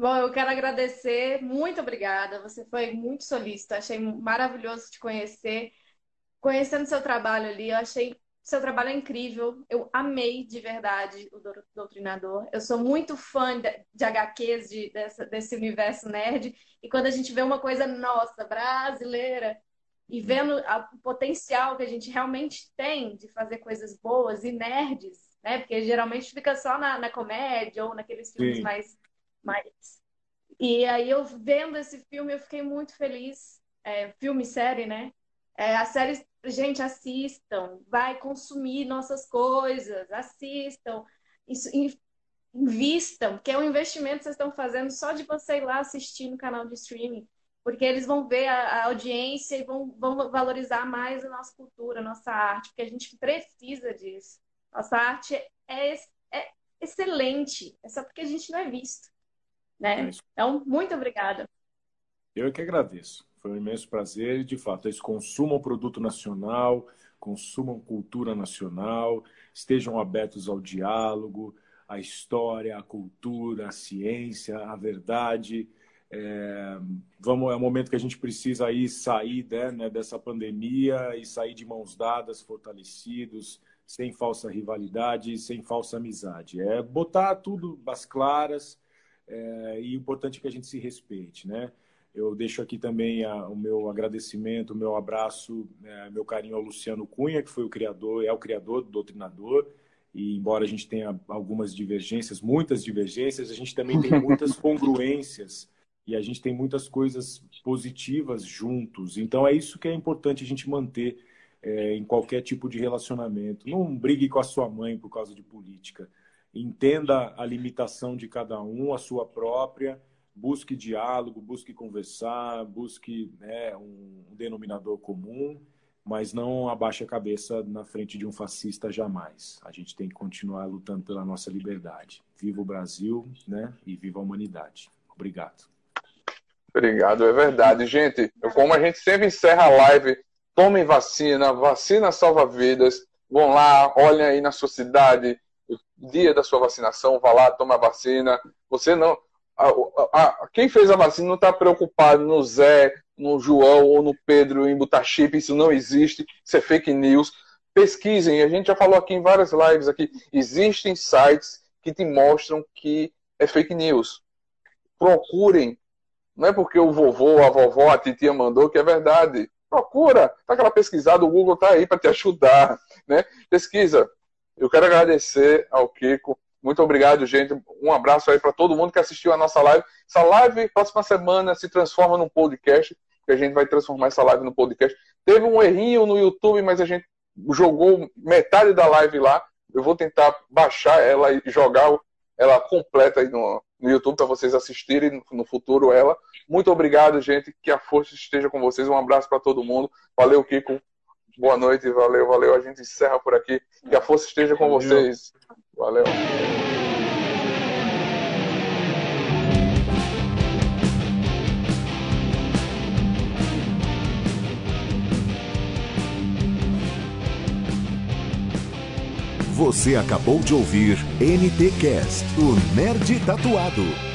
Bom, eu quero agradecer, muito obrigada. Você foi muito solícito, achei maravilhoso te conhecer. Conhecendo seu trabalho ali, eu achei seu trabalho é incrível. Eu amei de verdade o Doutrinador. Eu sou muito fã de, HQs de, dessa, desse universo nerd. E quando a gente vê uma coisa nossa, brasileira, e vendo a, o potencial que a gente realmente tem de fazer coisas boas e nerds, né? Porque geralmente fica só na, na comédia ou naqueles filmes mais, mais. E aí eu vendo esse filme, eu fiquei muito feliz. É, filme, série, né? É, a série gente, assistam, vai consumir nossas coisas, assistam, isso, invistam, que é um investimento que vocês estão fazendo só de você ir lá assistir no canal de streaming, porque eles vão ver a, a audiência e vão, vão valorizar mais a nossa cultura, a nossa arte, porque a gente precisa disso. Nossa arte é, é excelente, é só porque a gente não é visto. Né? É então, muito obrigada. Eu que agradeço. Foi um imenso prazer de fato, eles consumam produto nacional, consumam cultura nacional, estejam abertos ao diálogo, à história, à cultura, à ciência, à verdade. É, vamos, é um momento que a gente precisa aí sair né, né, dessa pandemia e sair de mãos dadas, fortalecidos, sem falsa rivalidade, sem falsa amizade. É botar tudo às claras é, e o importante é que a gente se respeite, né? Eu deixo aqui também a, o meu agradecimento, o meu abraço, é, meu carinho ao Luciano Cunha, que foi o criador, é o criador do Doutrinador. E embora a gente tenha algumas divergências, muitas divergências, a gente também tem muitas congruências e a gente tem muitas coisas positivas juntos. Então é isso que é importante a gente manter é, em qualquer tipo de relacionamento. Não brigue com a sua mãe por causa de política. Entenda a limitação de cada um, a sua própria busque diálogo, busque conversar, busque né, um denominador comum, mas não abaixe a cabeça na frente de um fascista jamais. A gente tem que continuar lutando pela nossa liberdade. Viva o Brasil, né? E viva a humanidade. Obrigado. Obrigado, é verdade. Gente, como a gente sempre encerra a live, tomem vacina, vacina salva vidas. Vão lá, olhem aí na sua cidade, dia da sua vacinação, vá lá, toma a vacina. Você não, a, a, quem fez a vacina não está preocupado no Zé, no João ou no Pedro em botar chip, isso não existe, isso é fake news. Pesquisem, a gente já falou aqui em várias lives aqui, existem sites que te mostram que é fake news. Procurem. Não é porque o vovô, a vovó, a titia mandou que é verdade. Procura, tá aquela pesquisada, o Google tá aí para te ajudar, né? Pesquisa. Eu quero agradecer ao Kiko muito obrigado, gente. Um abraço aí para todo mundo que assistiu a nossa live. Essa live, próxima semana, se transforma num podcast, que a gente vai transformar essa live no podcast. Teve um errinho no YouTube, mas a gente jogou metade da live lá. Eu vou tentar baixar ela e jogar ela completa aí no, no YouTube para vocês assistirem no, futuro ela. Muito obrigado, gente. Que a força esteja com vocês. Um abraço para todo mundo. Valeu, Kiko. Boa noite, valeu, valeu. A gente encerra por aqui. Que a força esteja com vocês. Valeu. Você acabou de ouvir NTcast, o Nerd Tatuado.